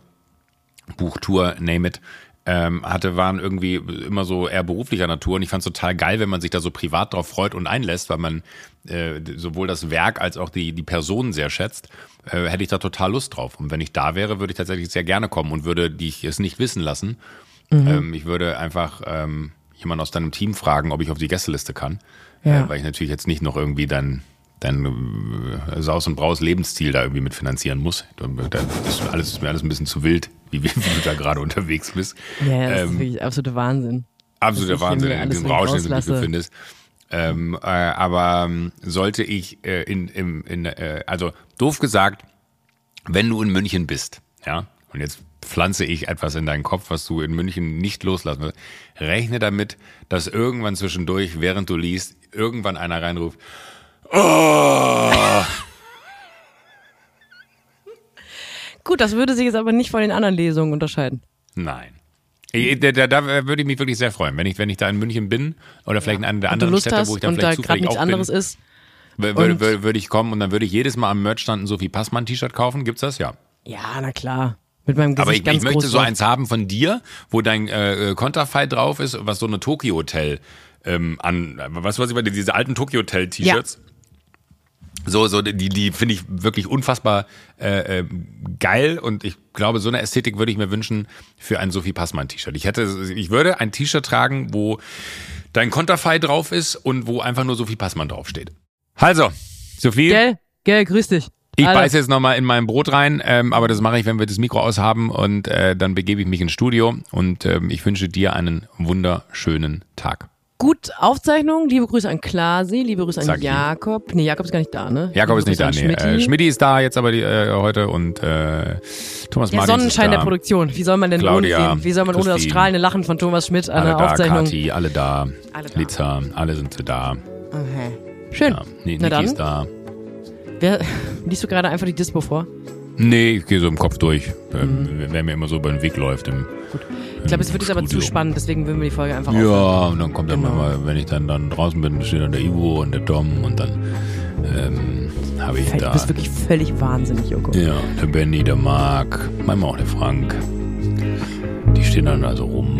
Buchtour, name it, ähm, hatte, waren irgendwie immer so eher beruflicher Natur. Und ich fand es total geil, wenn man sich da so privat drauf freut und einlässt, weil man äh, sowohl das Werk als auch die, die Person sehr schätzt, äh, hätte ich da total Lust drauf. Und wenn ich da wäre, würde ich tatsächlich sehr gerne kommen und würde dich es nicht wissen lassen. Ähm, ich würde einfach ähm, jemanden aus deinem Team fragen, ob ich auf die Gästeliste kann. Ja. Äh, weil ich natürlich jetzt nicht noch irgendwie dein, dein äh, Saus und Braus Lebensstil da irgendwie mitfinanzieren muss. Da, da ist alles, ist mir alles ein bisschen zu wild, wie, wie du da gerade unterwegs bist. Ja, das ist Ähm, wirklich absoluter Wahnsinn. Absoluter Wahnsinn, in diesem Rausch, den du dich befindest. Ähm, äh, aber ähm, sollte ich äh, in, im, in äh, also doof gesagt, wenn du in München bist, ja, und jetzt pflanze ich etwas in deinen Kopf, was du in München nicht loslassen wirst, rechne damit, dass irgendwann zwischendurch, während du liest, irgendwann einer reinruft, oh, Gut, das würde sich jetzt aber nicht von den anderen Lesungen unterscheiden. nein. Da, da, da würde ich mich wirklich sehr freuen, wenn ich, wenn ich da in München bin oder vielleicht in einer der anderen Städte, wo ich dann und da vielleicht gerade zufällig nichts auch bin. anderes ist. Wür- Würde, würde, würde ich kommen und dann würde ich jedes Mal am Merchstand ein Sophie Passmann T-Shirt kaufen. Gibt's das? Ja. Ja, na klar. Mit meinem Gesicht Aber ich, ganz ich möchte so eins haben von dir, wo dein äh, Konterfei drauf ist, was so eine Tokyo Hotel ähm, an, was was ich diese alten Tokyo Hotel T-Shirts. So, so, die, die finde ich wirklich unfassbar äh, äh, geil und ich glaube, so eine Ästhetik würde ich mir wünschen für ein Sophie Passmann T-Shirt. Ich hätte, ich würde ein T-Shirt tragen, wo dein Konterfei drauf ist und wo einfach nur Sophie Passmann draufsteht. Also, Sophie. Gell? Gell, grüß dich. Ich Alter. beiß jetzt nochmal in mein Brot rein, ähm, aber das mache ich, wenn wir das Mikro aushaben und äh, dann begebe ich mich ins Studio und ähm, ich wünsche dir einen wunderschönen Tag. Gut, Aufzeichnung. Liebe Grüße an Klasi, liebe Grüße an Sag. Jakob. Nee, Jakob ist gar nicht da, ne? Jakob ist nicht da, nee. an Schmidti. Äh, Schmidti ist da jetzt aber die, äh, heute und äh, Thomas der Martins Sonnenschein der Produktion. Wie soll man denn Claudia, ohne, wie soll man ohne das strahlende Lachen von Thomas Schmidt an Alle der da, Aufzeichnung? Kati, alle da, Alle da. Liza, alle sind da. Okay. Schön. Ja, nee, Na Niki ist dann. da. Wer, liest du gerade einfach die Dispo vor? Nee, ich gehe so im Kopf durch, ähm, wer mir immer so über den Weg läuft. Im, Ich glaube, es wird jetzt aber zu spannend, deswegen würden wir die Folge einfach. Ja, und dann kommt dann Genau. mal, wenn ich dann, dann draußen bin, steht dann der Ivo und der Tom und dann ähm, habe ich Du da. bist wirklich völlig wahnsinnig, Joko. Ja, der Benny, der Marc, manchmal auch der Frank. Die stehen dann also rum.